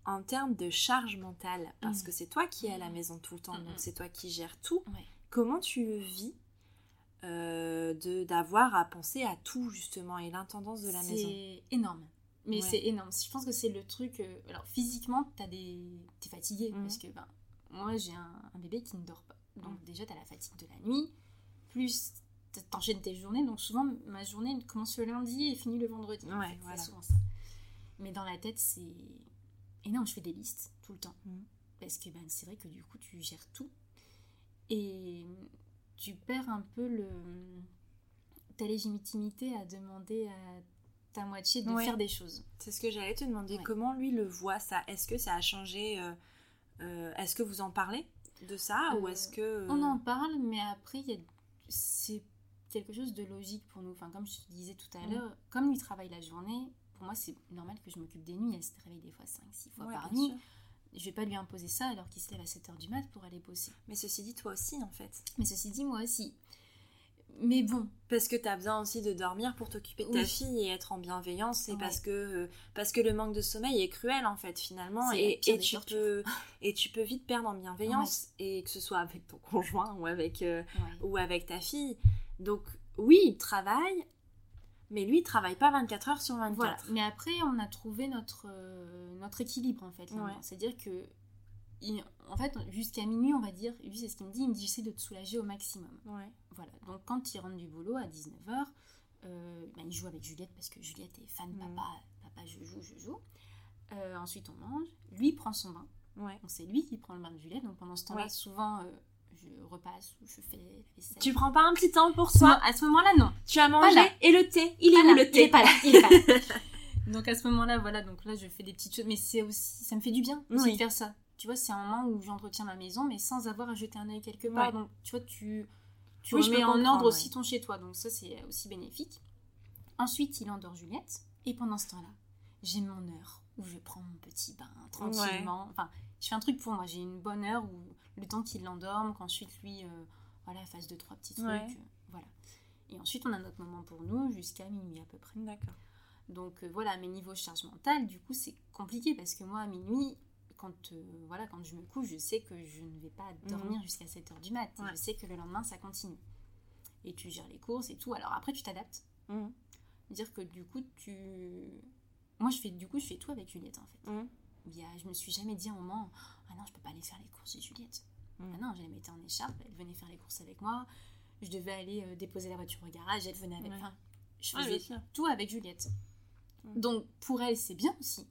en termes de charge mentale, parce mm. que c'est toi qui es à la maison tout le temps, donc c'est toi qui gères tout. Comment tu vis euh, de d'avoir à penser à tout justement et l'intendance de la maison C'est énorme. Mais c'est énorme. Je pense que c'est le truc. Euh, alors physiquement, t'as des... t'es fatigué mm. parce que ben, moi j'ai un, bébé qui ne dort pas. Donc mm. déjà, t'as la fatigue de la nuit, plus t'enchaînes tes journées. Donc souvent, ma journée commence le lundi et finit le vendredi. Ouais, voilà. souvent ça. Mais dans la tête, c'est énorme. Je fais des listes tout le temps. Mm. Parce que ben, c'est vrai que du coup, tu gères tout. Et tu perds un peu le, ta légitimité à demander à ta moitié de faire des choses. C'est ce que j'allais te demander. Comment lui le voit ça? Est-ce que ça a changé euh, euh, Est-ce que vous en parlez de ça ou est-ce que on en parle, mais après c'est quelque chose de logique pour nous. Enfin, comme je te disais tout à l'heure, comme lui travaille la journée, pour moi, c'est normal que je m'occupe des nuits. Elle se réveille des fois 5-6 fois par nuit. Je vais pas lui imposer ça alors qu'il se lève à 7h du mat pour aller bosser. Mais ceci dit, toi aussi, en fait. Mais ceci dit, moi aussi. Mais bon. Parce que tu as besoin aussi de dormir pour t'occuper de ta fille et être en bienveillance. C'est parce, que, parce que le manque de sommeil est cruel, en fait, finalement. Et, et tu peux, et tu peux vite perdre en bienveillance. Et que ce soit avec ton conjoint ou avec, euh, ou avec ta fille. Donc, oui, il travaille, mais lui, il travaille pas 24 heures sur 24. Voilà. Mais après, on a trouvé notre, euh, notre équilibre, en fait. C'est-à-dire que en fait, jusqu'à minuit, on va dire, lui, c'est ce qu'il me dit, il me dit, j'essaie de te soulager au maximum. Ouais. Voilà. Donc, quand il rentre du boulot à 19h, euh, ben, il joue avec Juliette parce que Juliette est fan, mm. papa, papa, je joue, je joue. Euh, ensuite, on mange. Lui prend son bain. Ouais. C'est lui qui prend le bain de Juliette. Donc, pendant ce temps-là, souvent, euh, je repasse ou je fais la vaisselle. Tu prends pas un petit temps pour toi? À ce moment-là, non. Tu as mangé et le thé Il est où le thé? Il est pas là. Il est pas là. [laughs] donc, à ce moment-là, voilà. Donc là, je fais des petites choses. Mais c'est aussi, ça me fait du bien aussi de faire ça tu vois, c'est un moment où j'entretiens ma maison, mais sans avoir à jeter un œil quelque part. Donc, tu vois, tu, tu remets en ordre aussi ton chez toi. Donc, ça, c'est aussi bénéfique. Ensuite, il endort Juliette. Et pendant ce temps-là, j'ai mon heure où je prends mon petit bain tranquillement. Enfin, je fais un truc pour moi. J'ai une bonne heure où le temps qu'il l'endorme, qu'ensuite lui, euh, voilà, fasse deux, trois petits trucs. Euh, voilà. Et ensuite, on a notre moment pour nous jusqu'à minuit à peu près. D'accord. Donc euh, voilà, mes niveaux charge mentale, du coup, c'est compliqué parce que moi, à minuit, quand, euh, voilà, quand je me couche, je sais que je ne vais pas dormir mhm. jusqu'à 7h du mat. Je sais que le lendemain, ça continue. Et tu gères les courses et tout. Alors après, tu t'adaptes. Mhm. Dire que du coup, tu... Moi, je fais, du coup, je fais tout avec Juliette, en fait. Mhm. Y a, je me suis jamais dit à un moment, ah non, je peux pas aller faire les courses de Juliette. Ah non, je la mettais en écharpe, elle venait faire les courses avec moi. Je devais aller euh, déposer la voiture au garage, elle venait avec... Enfin, je faisais tout avec Juliette. Donc, pour elle, c'est bien aussi.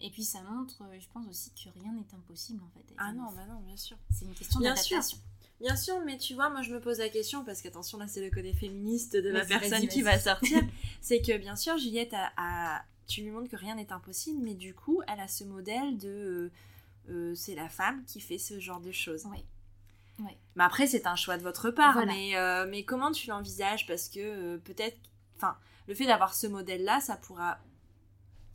Et puis ça montre, euh, je pense aussi que rien n'est impossible en fait. Ah non, bah non, bien sûr. C'est une question d'adaptation. Bien sûr, mais tu vois, moi je me pose la question, parce qu'attention, là c'est le côté féministe de la personne qui va sortir. [laughs] c'est que bien sûr, Juliette a, Tu lui montres que rien n'est impossible, mais du coup, elle a ce modèle de. Euh, euh, c'est la femme qui fait ce genre de choses. Oui. Ouais. Mais après, c'est un choix de votre part. Mais, mais comment tu l'envisages? Parce que peut-être. Enfin, le fait d'avoir ce modèle-là, ça pourra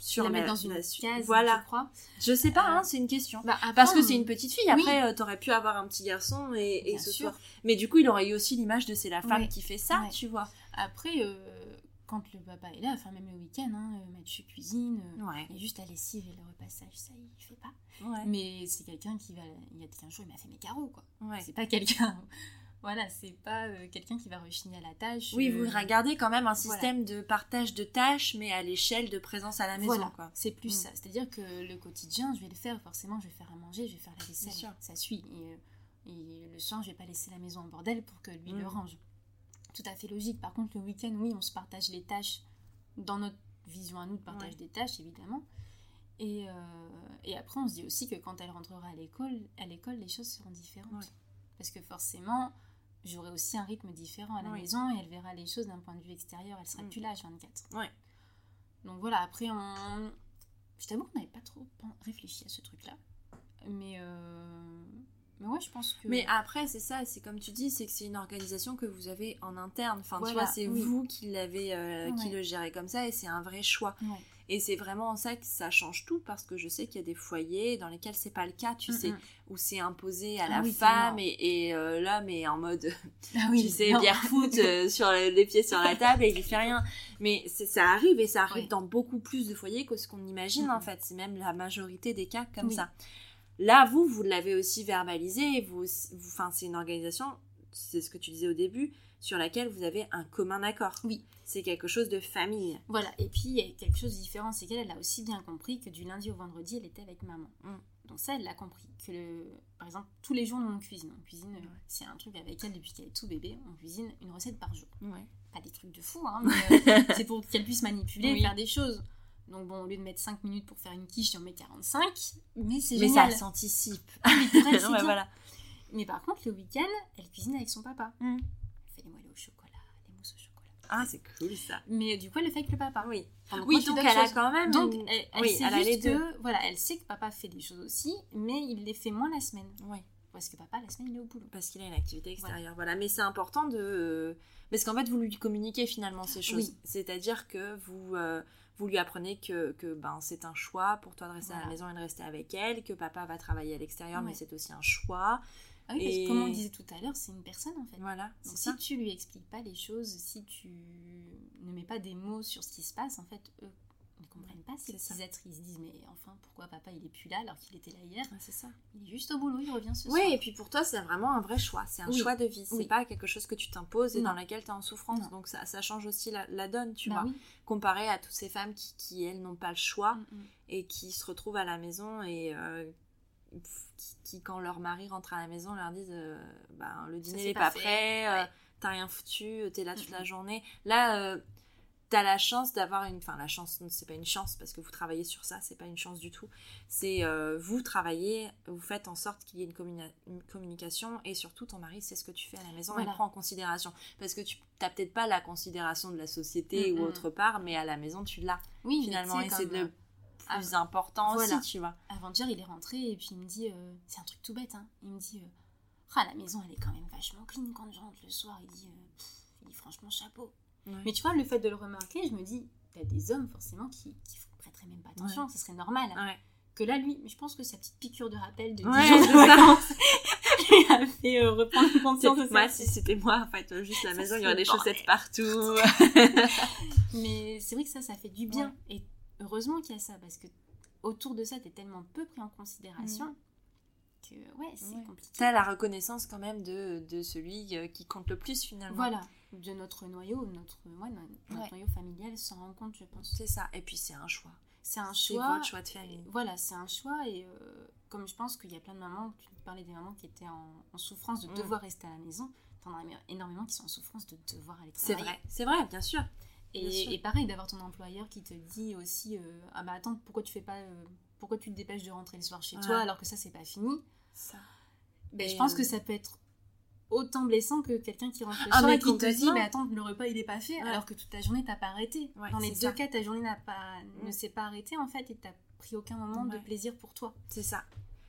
sur la, mettre dans une case, voilà. je crois. Je sais pas, hein, c'est une question. Bah, Parce que c'est une petite fille. Après, euh, t'aurais pu avoir un petit garçon et, ce soir. Mais du coup, il aurait eu aussi l'image de c'est la femme qui fait ça, tu vois. Après, euh, quand le papa est là, enfin même le week-end, hein, euh, Mathieu cuisine, il juste à lessive et le repassage, ça il fait pas. Mais c'est quelqu'un qui va. Il y a quelqu'un jour, il m'a fait mes carreaux, quoi. C'est pas quelqu'un. Voilà, c'est pas euh, quelqu'un qui va rechigner à la tâche. Oui, vous euh, regardez quand même un système de partage de tâches, mais à l'échelle de présence à la maison. Voilà, c'est plus mm. ça. C'est-à-dire que le quotidien, je vais le faire, forcément, je vais faire à manger, je vais faire la vaisselle. Ça suit. Euh, et, le soir, je vais pas laisser la maison en bordel pour que lui le mm. range. Tout à fait logique. Par contre, le week-end, oui, on se partage les tâches dans notre vision à nous de partage des tâches, évidemment. Et, et, après, on se dit aussi que quand elle rentrera à l'école, à l'école, les choses seront différentes. Parce que forcément, j'aurai aussi un rythme différent à la maison et elle verra les choses d'un point de vue extérieur. Elle sera mm. plus là 24. Ouais. Donc voilà, après, on... je t'avoue qu'on n'avait pas trop réfléchi à ce truc-là. Mais, euh... mais ouais, je pense que. Mais après, c'est ça, c'est comme tu dis, c'est que c'est une organisation que vous avez en interne. Enfin, tu vois, c'est vous qui l'avez, euh, qui le gérez comme ça et c'est un vrai choix. Et c'est vraiment en ça que ça change tout parce que je sais qu'il y a des foyers dans lesquels c'est pas le cas, tu sais, où c'est imposé à ah la femme et, et euh, l'homme est en mode, [laughs] ah tu sais, bière foot euh, [laughs] sur les pieds sur la table et il fait rien. Mais ça arrive et ça arrive dans beaucoup plus de foyers que ce qu'on imagine en fait. C'est même la majorité des cas comme ça. Là, vous, vous l'avez aussi verbalisé. Vous, enfin, c'est une organisation. C'est ce que tu disais au début sur laquelle vous avez un commun accord. Oui. C'est quelque chose de famille. Voilà. Et puis, il y a quelque chose de différent, c'est qu'elle a aussi bien compris que du lundi au vendredi, elle était avec maman. Mm. Donc ça, elle l'a compris. Que le... Par exemple, tous les jours, nous, on cuisine. On cuisine, c'est un truc avec elle depuis qu'elle est tout bébé, on cuisine une recette par jour. Ouais. Pas des trucs de fou, hein, mais euh, [laughs] c'est pour qu'elle puisse manipuler et faire des choses. Donc bon, au lieu de mettre 5 minutes pour faire une quiche, on met 45. Mais c'est génial. Mais ça s'anticipe. Ah, [laughs] mais, voilà. mais par contre, le week-end, elle cuisine avec son papa. Mm au chocolat, des mousses au chocolat. Ah, c'est cool ça. Mais du coup, elle le fait avec le papa. Oui. oui, donc elle a quand même. Donc, elle, sait elle que, voilà, elle sait que papa fait des choses aussi, mais il les fait moins la semaine. Oui. Parce que papa, la semaine, il est au boulot. Parce qu'il a une activité extérieure. Voilà. Mais c'est important de. Parce qu'en fait, vous lui communiquez finalement ces choses. C'est-à-dire que vous. Euh, vous lui apprenez que, que ben, c'est un choix pour toi de rester à la maison et de rester avec elle, que papa va travailler à l'extérieur, mais c'est aussi un choix. Ah oui, parce que comme on disait tout à l'heure, c'est une personne en fait. Voilà. Donc si tu lui expliques pas les choses, si tu ne mets pas des mots sur ce qui se passe, en fait, eux ne comprennent pas ces petits êtres. Ils se disent, mais enfin, pourquoi papa il est plus là alors qu'il était là hier C'est ça. Il est juste au boulot, il revient ce soir. Oui, et puis pour toi, c'est vraiment un vrai choix. C'est un choix de vie. C'est pas quelque chose que tu t'imposes et dans lequel tu es en souffrance. Donc ça, ça change aussi la, donne, tu bah vois. Comparé à toutes ces femmes qui, qui elles, n'ont pas le choix mm, mm. et qui se retrouvent à la maison et. Euh, qui, quand leur mari rentre à la maison, leur disent euh, bah, le dîner n'est pas, prêt, euh, t'as rien foutu, t'es là toute la journée. Là, t'as la chance d'avoir une. Enfin, la chance, c'est pas une chance parce que vous travaillez sur ça, c'est pas une chance du tout. C'est euh, vous travaillez, vous faites en sorte qu'il y ait une, communication et surtout ton mari sait ce que tu fais à la maison et prend en considération. Parce que tu n'as peut-être pas la considération de la société ou autre part, mais à la maison tu l'as. Oui, finalement, et c'est le plus important aussi, tu vois. Avant-hier, il est rentré et puis il me dit euh, c'est un truc tout bête, hein. Il me dit euh, ah, la maison elle est quand même vachement clean quand je rentre le soir. Il dit, il dit franchement chapeau. Mais tu vois, le fait de le remarquer, je me dis, t'as des hommes forcément qui, ne prêteraient même pas attention, ce serait normal. Que là, lui, mais je pense que sa petite piqûre de rappel de 10 jours de [laughs] vacances [laughs] lui a fait euh, reprendre conscience de ça. Moi, si c'était moi, en fait, juste la maison, il y aurait des chaussettes partout. [laughs] mais c'est vrai que ça, ça fait du bien. Et heureusement qu'il y a ça, parce que autour de ça, t'es tellement peu pris en considération. Mm. Que, ouais, c'est compliqué. T'as la reconnaissance quand même de, de celui euh, qui compte le plus finalement. Voilà de notre noyau, notre, notre noyau familial s'en rend compte, je pense. C'est ça. Et puis c'est un choix. C'est un choix. votre choix de famille. Voilà, c'est un choix. Et euh, comme je pense qu'il y a plein de mamans, tu parlais des mamans qui étaient en, souffrance de mm. devoir rester à la maison. T'en as énormément qui sont en souffrance de devoir aller travailler. C'est vrai, c'est vrai, bien sûr. Et, pareil, d'avoir ton employeur qui te dit aussi euh, Ah bah attends, pourquoi tu fais pas. Euh, pourquoi tu te dépêches de rentrer le soir chez toi alors que ça, c'est pas fini? Ça. Ben, je pense que ça peut être autant blessant que quelqu'un qui rentre le ah, soir et qui te dit mais attends le repas il est pas fait alors que toute ta journée t'as pas arrêté. Dans les deux cas ta journée n'a pas ne mm. s'est pas arrêtée en fait et t'as pris aucun moment de plaisir pour toi. C'est ça.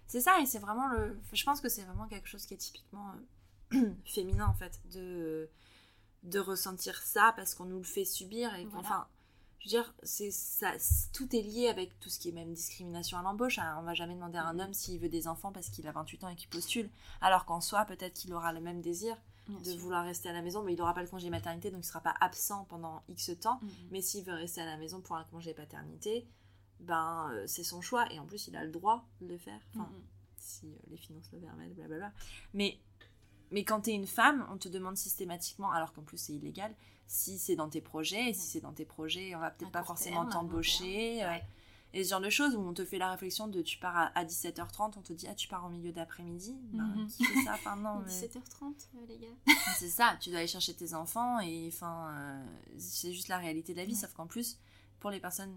C'est ça et c'est vraiment le je pense que c'est vraiment quelque chose qui est typiquement euh, [clears throat] féminin en fait de de ressentir ça parce qu'on nous le fait subir et enfin je veux dire, c'est ça, tout est lié avec tout ce qui est même discrimination à l'embauche. Hein. On va jamais demander à un homme s'il veut des enfants parce qu'il a 28 ans et qu'il postule, alors qu'en soi, peut-être qu'il aura le même désir de vouloir rester à la maison, mais il n'aura pas le congé maternité, donc il ne sera pas absent pendant X temps. Mm-hmm. Mais s'il veut rester à la maison pour un congé paternité, ben euh, c'est son choix et en plus il a le droit de le faire. Enfin, mm-hmm. si euh, les finances le permettent, blablabla. Mais mais quand tu es une femme, on te demande systématiquement, alors qu'en plus c'est illégal, si c'est dans tes projets, et si c'est dans tes projets, on va peut-être pas forcément t'embaucher. Euh, et ce genre de choses où on te fait la réflexion de tu pars à, 17h30, on te dit ah tu pars en milieu d'après-midi. Ben, mhm. qui fait ça enfin, non, [laughs] 17h30 euh, les gars. [laughs] c'est ça, tu dois aller chercher tes enfants et enfin euh, c'est juste la réalité de la vie, sauf qu'en plus pour les personnes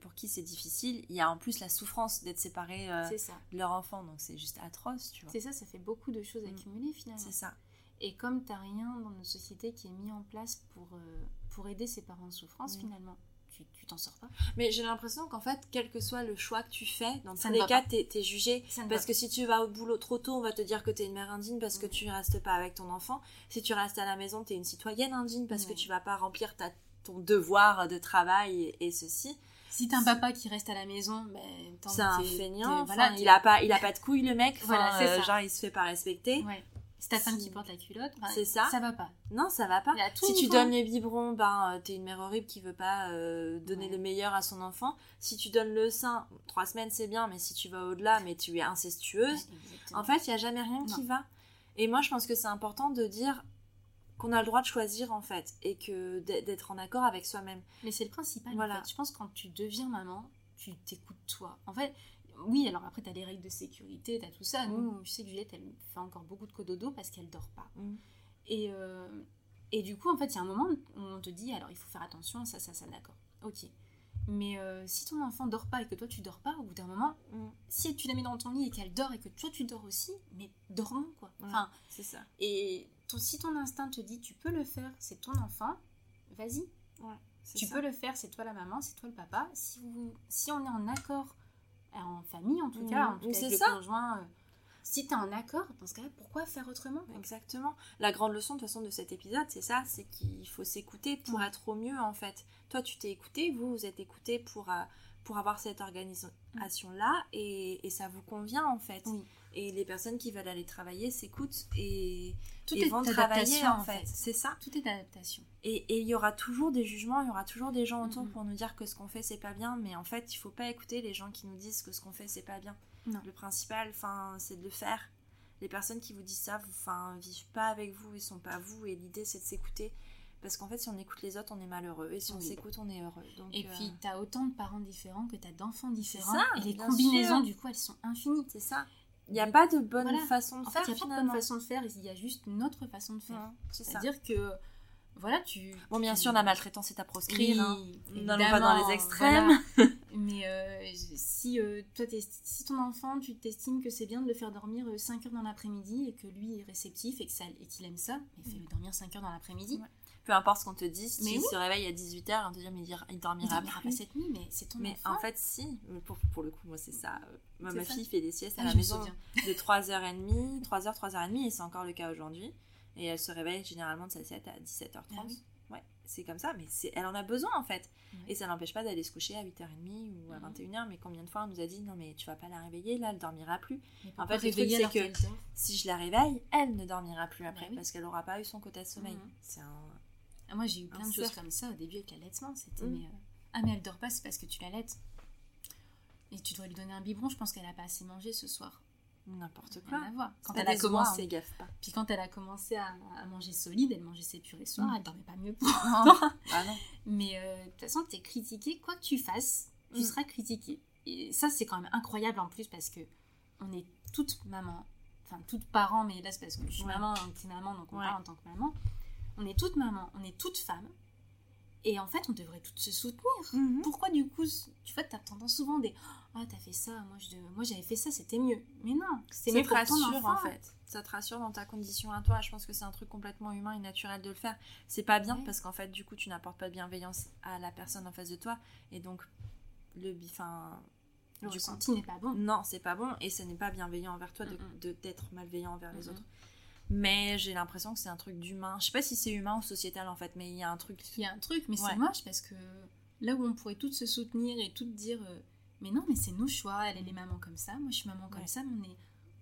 pour qui c'est difficile, il y a en plus la souffrance d'être séparé de leur enfant, donc c'est juste atroce, tu vois. C'est ça, ça fait beaucoup de choses mm. accumulées finalement. C'est ça. Et comme tu n'as rien dans notre société qui est mis en place pour, euh, pour aider ces parents en souffrance, finalement, tu t'en sors pas. Mais j'ai l'impression qu'en fait, quel que soit le choix que tu fais, dans tous les cas, tu es, jugé. Parce que si tu vas au boulot trop tôt, on va te dire que tu es une mère indigne parce que tu restes pas avec ton enfant. Si tu restes à la maison, tu es une citoyenne indigne parce que tu vas pas remplir ta, ton devoir de travail et, ceci. Si t'es un papa qui reste à la maison, ben, c'est un feignant. Voilà, il a pas, il a pas de couilles le mec. Voilà, euh, genre il se fait pas respecter. Ouais. C'est ta femme qui porte la culotte, c'est ça. Ça va pas. Non, ça va pas. Si tu donnes les biberons, ben euh, t'es une mère horrible qui veut pas euh, donner le meilleur à son enfant. Si tu donnes le sein, trois semaines c'est bien, mais si tu vas au-delà, mais tu es incestueuse, en fait, il y a jamais rien qui va. Et moi, je pense que c'est important de dire qu'on a le droit de choisir en fait et que d'être en accord avec soi-même. Mais c'est le principal. Voilà. En fait. Je pense que quand tu deviens maman, tu t'écoutes toi. En fait, oui, alors après, tu as les règles de sécurité, tu as tout ça. Nous, mm. je sais que Juliette, elle fait encore beaucoup de cododo parce qu'elle dort pas. Mm. Et, euh, et du coup, en fait, il y a un moment où on te dit, alors il faut faire attention, ça, ça, ça, d'accord. Ok. Mais euh, si ton enfant dort pas et que toi tu dors pas, au bout d'un moment, mm. si tu la mets dans ton lit et qu'elle dort et que toi tu dors aussi, mais dormons quoi. Enfin, c'est ça. Et si ton instinct te dit tu peux le faire, c'est ton enfant, vas-y. tu peux le faire, c'est toi la maman, c'est toi le papa. Si, vous, si on est en accord en famille en tout cas, en tout cas avec le conjoint. Euh, Si tu es en accord, dans ce cas-là, pourquoi faire autrement? Exactement. La grande leçon de toute façon de cet épisode, c'est ça, c'est qu'il faut s'écouter pour être au mieux en fait. Toi, tu t'es écouté, vous, vous êtes écouté pour, euh, pour avoir cette organisation-là et, et, ça vous convient en fait. Et les personnes qui veulent aller travailler s'écoutent et, Tout est vont travailler en fait. C'est ça. Tout est adaptation. Et il y aura toujours des jugements, il y aura toujours des gens autour pour nous dire que ce qu'on fait c'est pas bien, mais en fait il faut pas écouter les gens qui nous disent que ce qu'on fait c'est pas bien. Le principal, c'est de le faire. Les personnes qui vous disent ça, enfin, vivent pas avec vous, ils sont pas vous, et l'idée c'est de s'écouter. Parce qu'en fait, si on écoute les autres, on est malheureux. Et si on s'écoute, on est heureux. et puis, euh, tu as autant de parents différents que tu as d'enfants différents. et les combinaisons, du coup, elles sont infinies. C'est ça. Il n'y a pas de bonne façon de faire. il n'y a pas de bonne façon de faire. Il y a juste une autre façon de faire. C'est-à-dire que voilà, tu. Bon, bien sûr, la maltraitance est à proscrire. hein. N'allons pas dans les extrêmes. Mais euh, si, euh, toi, si ton enfant, tu t'estimes que c'est bien de le faire dormir 5 euh, heures dans l'après-midi et que lui est réceptif et qu'il aime ça, mais fais-le dormir 5 heures dans l'après-midi. Peu importe ce qu'on te dit, si il se réveille à 18h, on te dit mais il, dormira, pas cette nuit, mais c'est ton Mais en fait, si, pour, pour, le coup, moi c'est ça. Moi, ma fille fait des siestes à ah, la maison de 3h30, 3h, 3h30, et c'est encore le cas aujourd'hui. Et elle se réveille généralement de sa sieste à 17h30. Ah ouais, c'est comme ça, mais elle en a besoin en fait. Et ça n'empêche pas d'aller se coucher à 8h30 ou à 21h. Mais combien de fois on nous a dit non, mais tu vas pas la réveiller, là, elle dormira plus. En fait, le truc, c'est que si je la réveille, elle ne dormira plus après parce qu'elle aura pas eu son quota de sommeil. Mhm. C'est un. Ah, moi, j'ai eu plein de choses comme ça au début avec l'allaitement. C'était mhm. mais, euh, ah, mais elle dort pas, c'est parce que tu l'allaites. Et tu dois lui donner un biberon, je pense qu'elle a pas assez mangé ce soir. N'importe quoi. Quand elle a commencé, pas. Puis quand elle a commencé à, manger solide, elle mangeait ses purées soir, mm. elle dormait pas mieux pour [laughs] ah non. Mais euh, de toute façon, tu es critiqué, quoi que tu fasses, tu mm. seras critiqué. Et ça, c'est quand même incroyable en plus parce que on est toutes mamans, enfin toutes parents, mais là c'est parce que je suis maman, tu maman, donc on parle en tant que maman. On est toutes mamans, on est toutes femmes. Et en fait, on devrait toutes se soutenir. Mm-hmm. Pourquoi du coup, tu vois, tu as tendance souvent des ah t'as fait ça moi je moi j'avais fait ça c'était mieux mais non c'est mieux te rassure en fait. Ça te rassure dans ta condition à toi. Je pense que c'est un truc complètement humain et naturel de le faire. C'est pas bien parce qu'en fait du coup tu n'apportes pas de bienveillance à la personne en face de toi. Et donc le enfin le du ressenti n'est pas bon. non c'est pas bon. Et ce n'est pas bienveillant envers toi de d'être malveillant envers les autres mais j'ai l'impression que c'est un truc d'humain je sais pas si c'est humain ou sociétal en fait mais il y a un truc il y a un truc mais c'est moche parce que là où on pourrait toutes se soutenir et toutes dire euh, mais non, mais c'est nos choix. Elle, est maman comme ça, moi je suis maman comme ça, mais on est,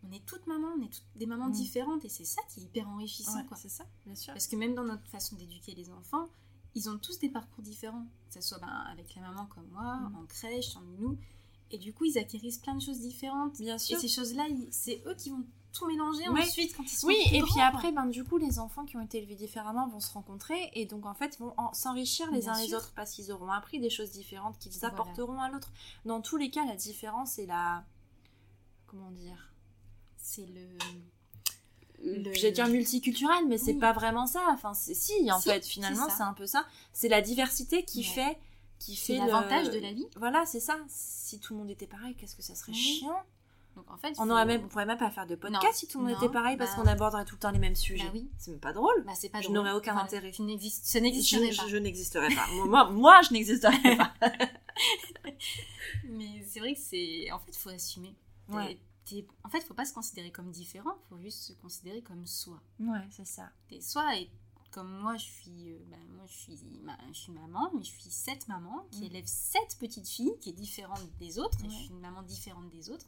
on est toutes mamans, on est toutes des mamans mm. différentes et c'est ça qui est hyper enrichissant. C'est ça, bien sûr. Parce que même dans notre façon d'éduquer les enfants, ils ont tous des parcours différents. Que ce soit ben, avec la maman comme moi, mm. en crèche, en nounou. Et du coup, ils acquérissent plein de choses différentes. Bien sûr. Et ces choses-là, c'est eux qui vont tout mélanger ensuite quand ils sont Oui, et puis après, ben, du coup, les enfants qui ont été élevés différemment vont se rencontrer et donc en fait vont s'enrichir les uns les autres parce qu'ils auront appris des choses différentes qu'ils apporteront à l'autre. Dans tous les cas, la différence est la. Comment dire C'est le. Le... J'allais dire multiculturel, mais c'est pas vraiment ça. Enfin, si, en fait, finalement, c'est un peu ça. C'est la diversité qui fait qui fait l'avantage de la vie. Voilà, c'est ça. Si tout le monde était pareil, qu'est-ce que ça serait chiant? Donc en fait, on aurait même, on pourrait même pas faire de podcast si tout le monde était pareil parce bah qu'on aborderait tout le temps les mêmes sujets. Bah oui. C'est même pas drôle. Bah c'est pas je n'aurais aucun intérêt. Tu ça n'existerait pas. Je, n'existerais pas. [laughs] moi, moi, je n'existerais pas. [laughs] Mais c'est vrai que c'est, en fait, il faut assumer. Ouais. En fait, il faut pas se considérer comme différent, il faut juste se considérer comme soi. Ouais, c'est ça. T'es soi et comme moi, je suis, euh, ben, moi, je suis, je suis maman, mais je suis sept mamans qui mm. élèvent sept petites filles qui est différente des autres. Et je suis une maman différente des autres.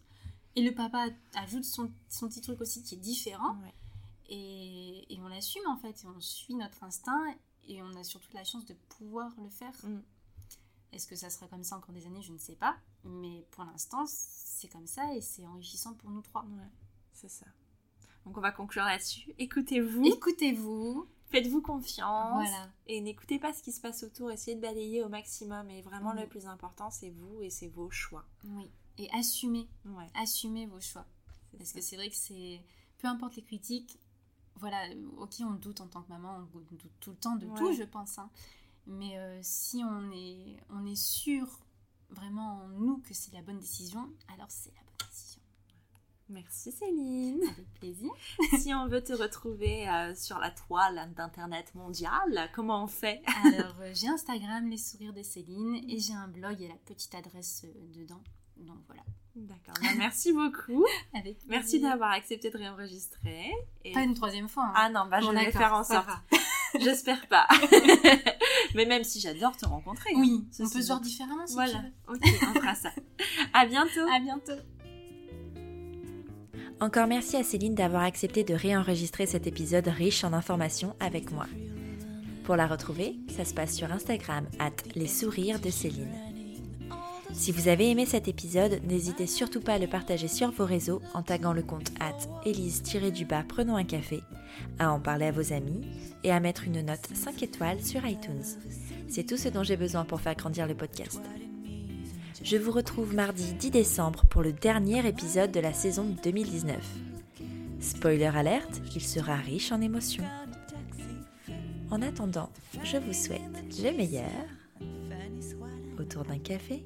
Et le papa ajoute son, son petit truc aussi qui est différent. Et, et, on l'assume en fait. Et on suit notre instinct. Et on a surtout la chance de pouvoir le faire. Mm. Est-ce que ça sera comme ça encore des années? Je ne sais pas. Mais pour l'instant, c'est comme ça et c'est enrichissant pour nous trois. Ouais, c'est ça. Donc on va conclure là-dessus. Écoutez-vous. Écoutez-vous. Faites-vous confiance. Voilà. Et n'écoutez pas ce qui se passe autour. Essayez de balayer au maximum. Et vraiment, le plus important, c'est vous et c'est vos choix. Oui et assumez, assumez vos choix. Parce que c'est vrai que c'est, peu importe les critiques, voilà, ok, on doute en tant que maman, on doute tout le temps de tout, je pense. Hein. Mais euh, si on est, on est sûr vraiment en nous que c'est la bonne décision, alors c'est la bonne décision. Merci Céline. Avec plaisir. [laughs] si on veut te retrouver euh, sur la toile d'Internet mondial, comment on fait? Alors, euh, j'ai Instagram, Les Sourires de Céline, et j'ai un blog, il y a la petite adresse dedans. Donc voilà. D'accord. Bah, merci beaucoup. [laughs] merci d'avoir accepté de réenregistrer. Pas une troisième fois. Hein. Ah non, bah, je vais faire en sorte. [laughs] J'espère pas. [laughs] Mais même si j'adore te rencontrer. Hein. Oui, on peut se voir différemment si Voilà, ok, on fera ça. À bientôt. À bientôt. Encore merci à Céline d'avoir accepté de réenregistrer cet épisode riche en informations avec moi. Pour la retrouver, ça se passe sur Instagram, at les sourires de Céline. Si vous avez aimé cet épisode, n'hésitez surtout pas à le partager sur vos réseaux en taguant le compte at Elise-du-bas Prenons un café, à en parler à vos amis et à mettre une note 5 étoiles sur iTunes. C'est tout ce dont j'ai besoin pour faire grandir le podcast. Je vous retrouve mardi 10 décembre pour le dernier épisode de la saison 2019. Spoiler alerte, il sera riche en émotions. En attendant, je vous souhaite le meilleur autour d'un café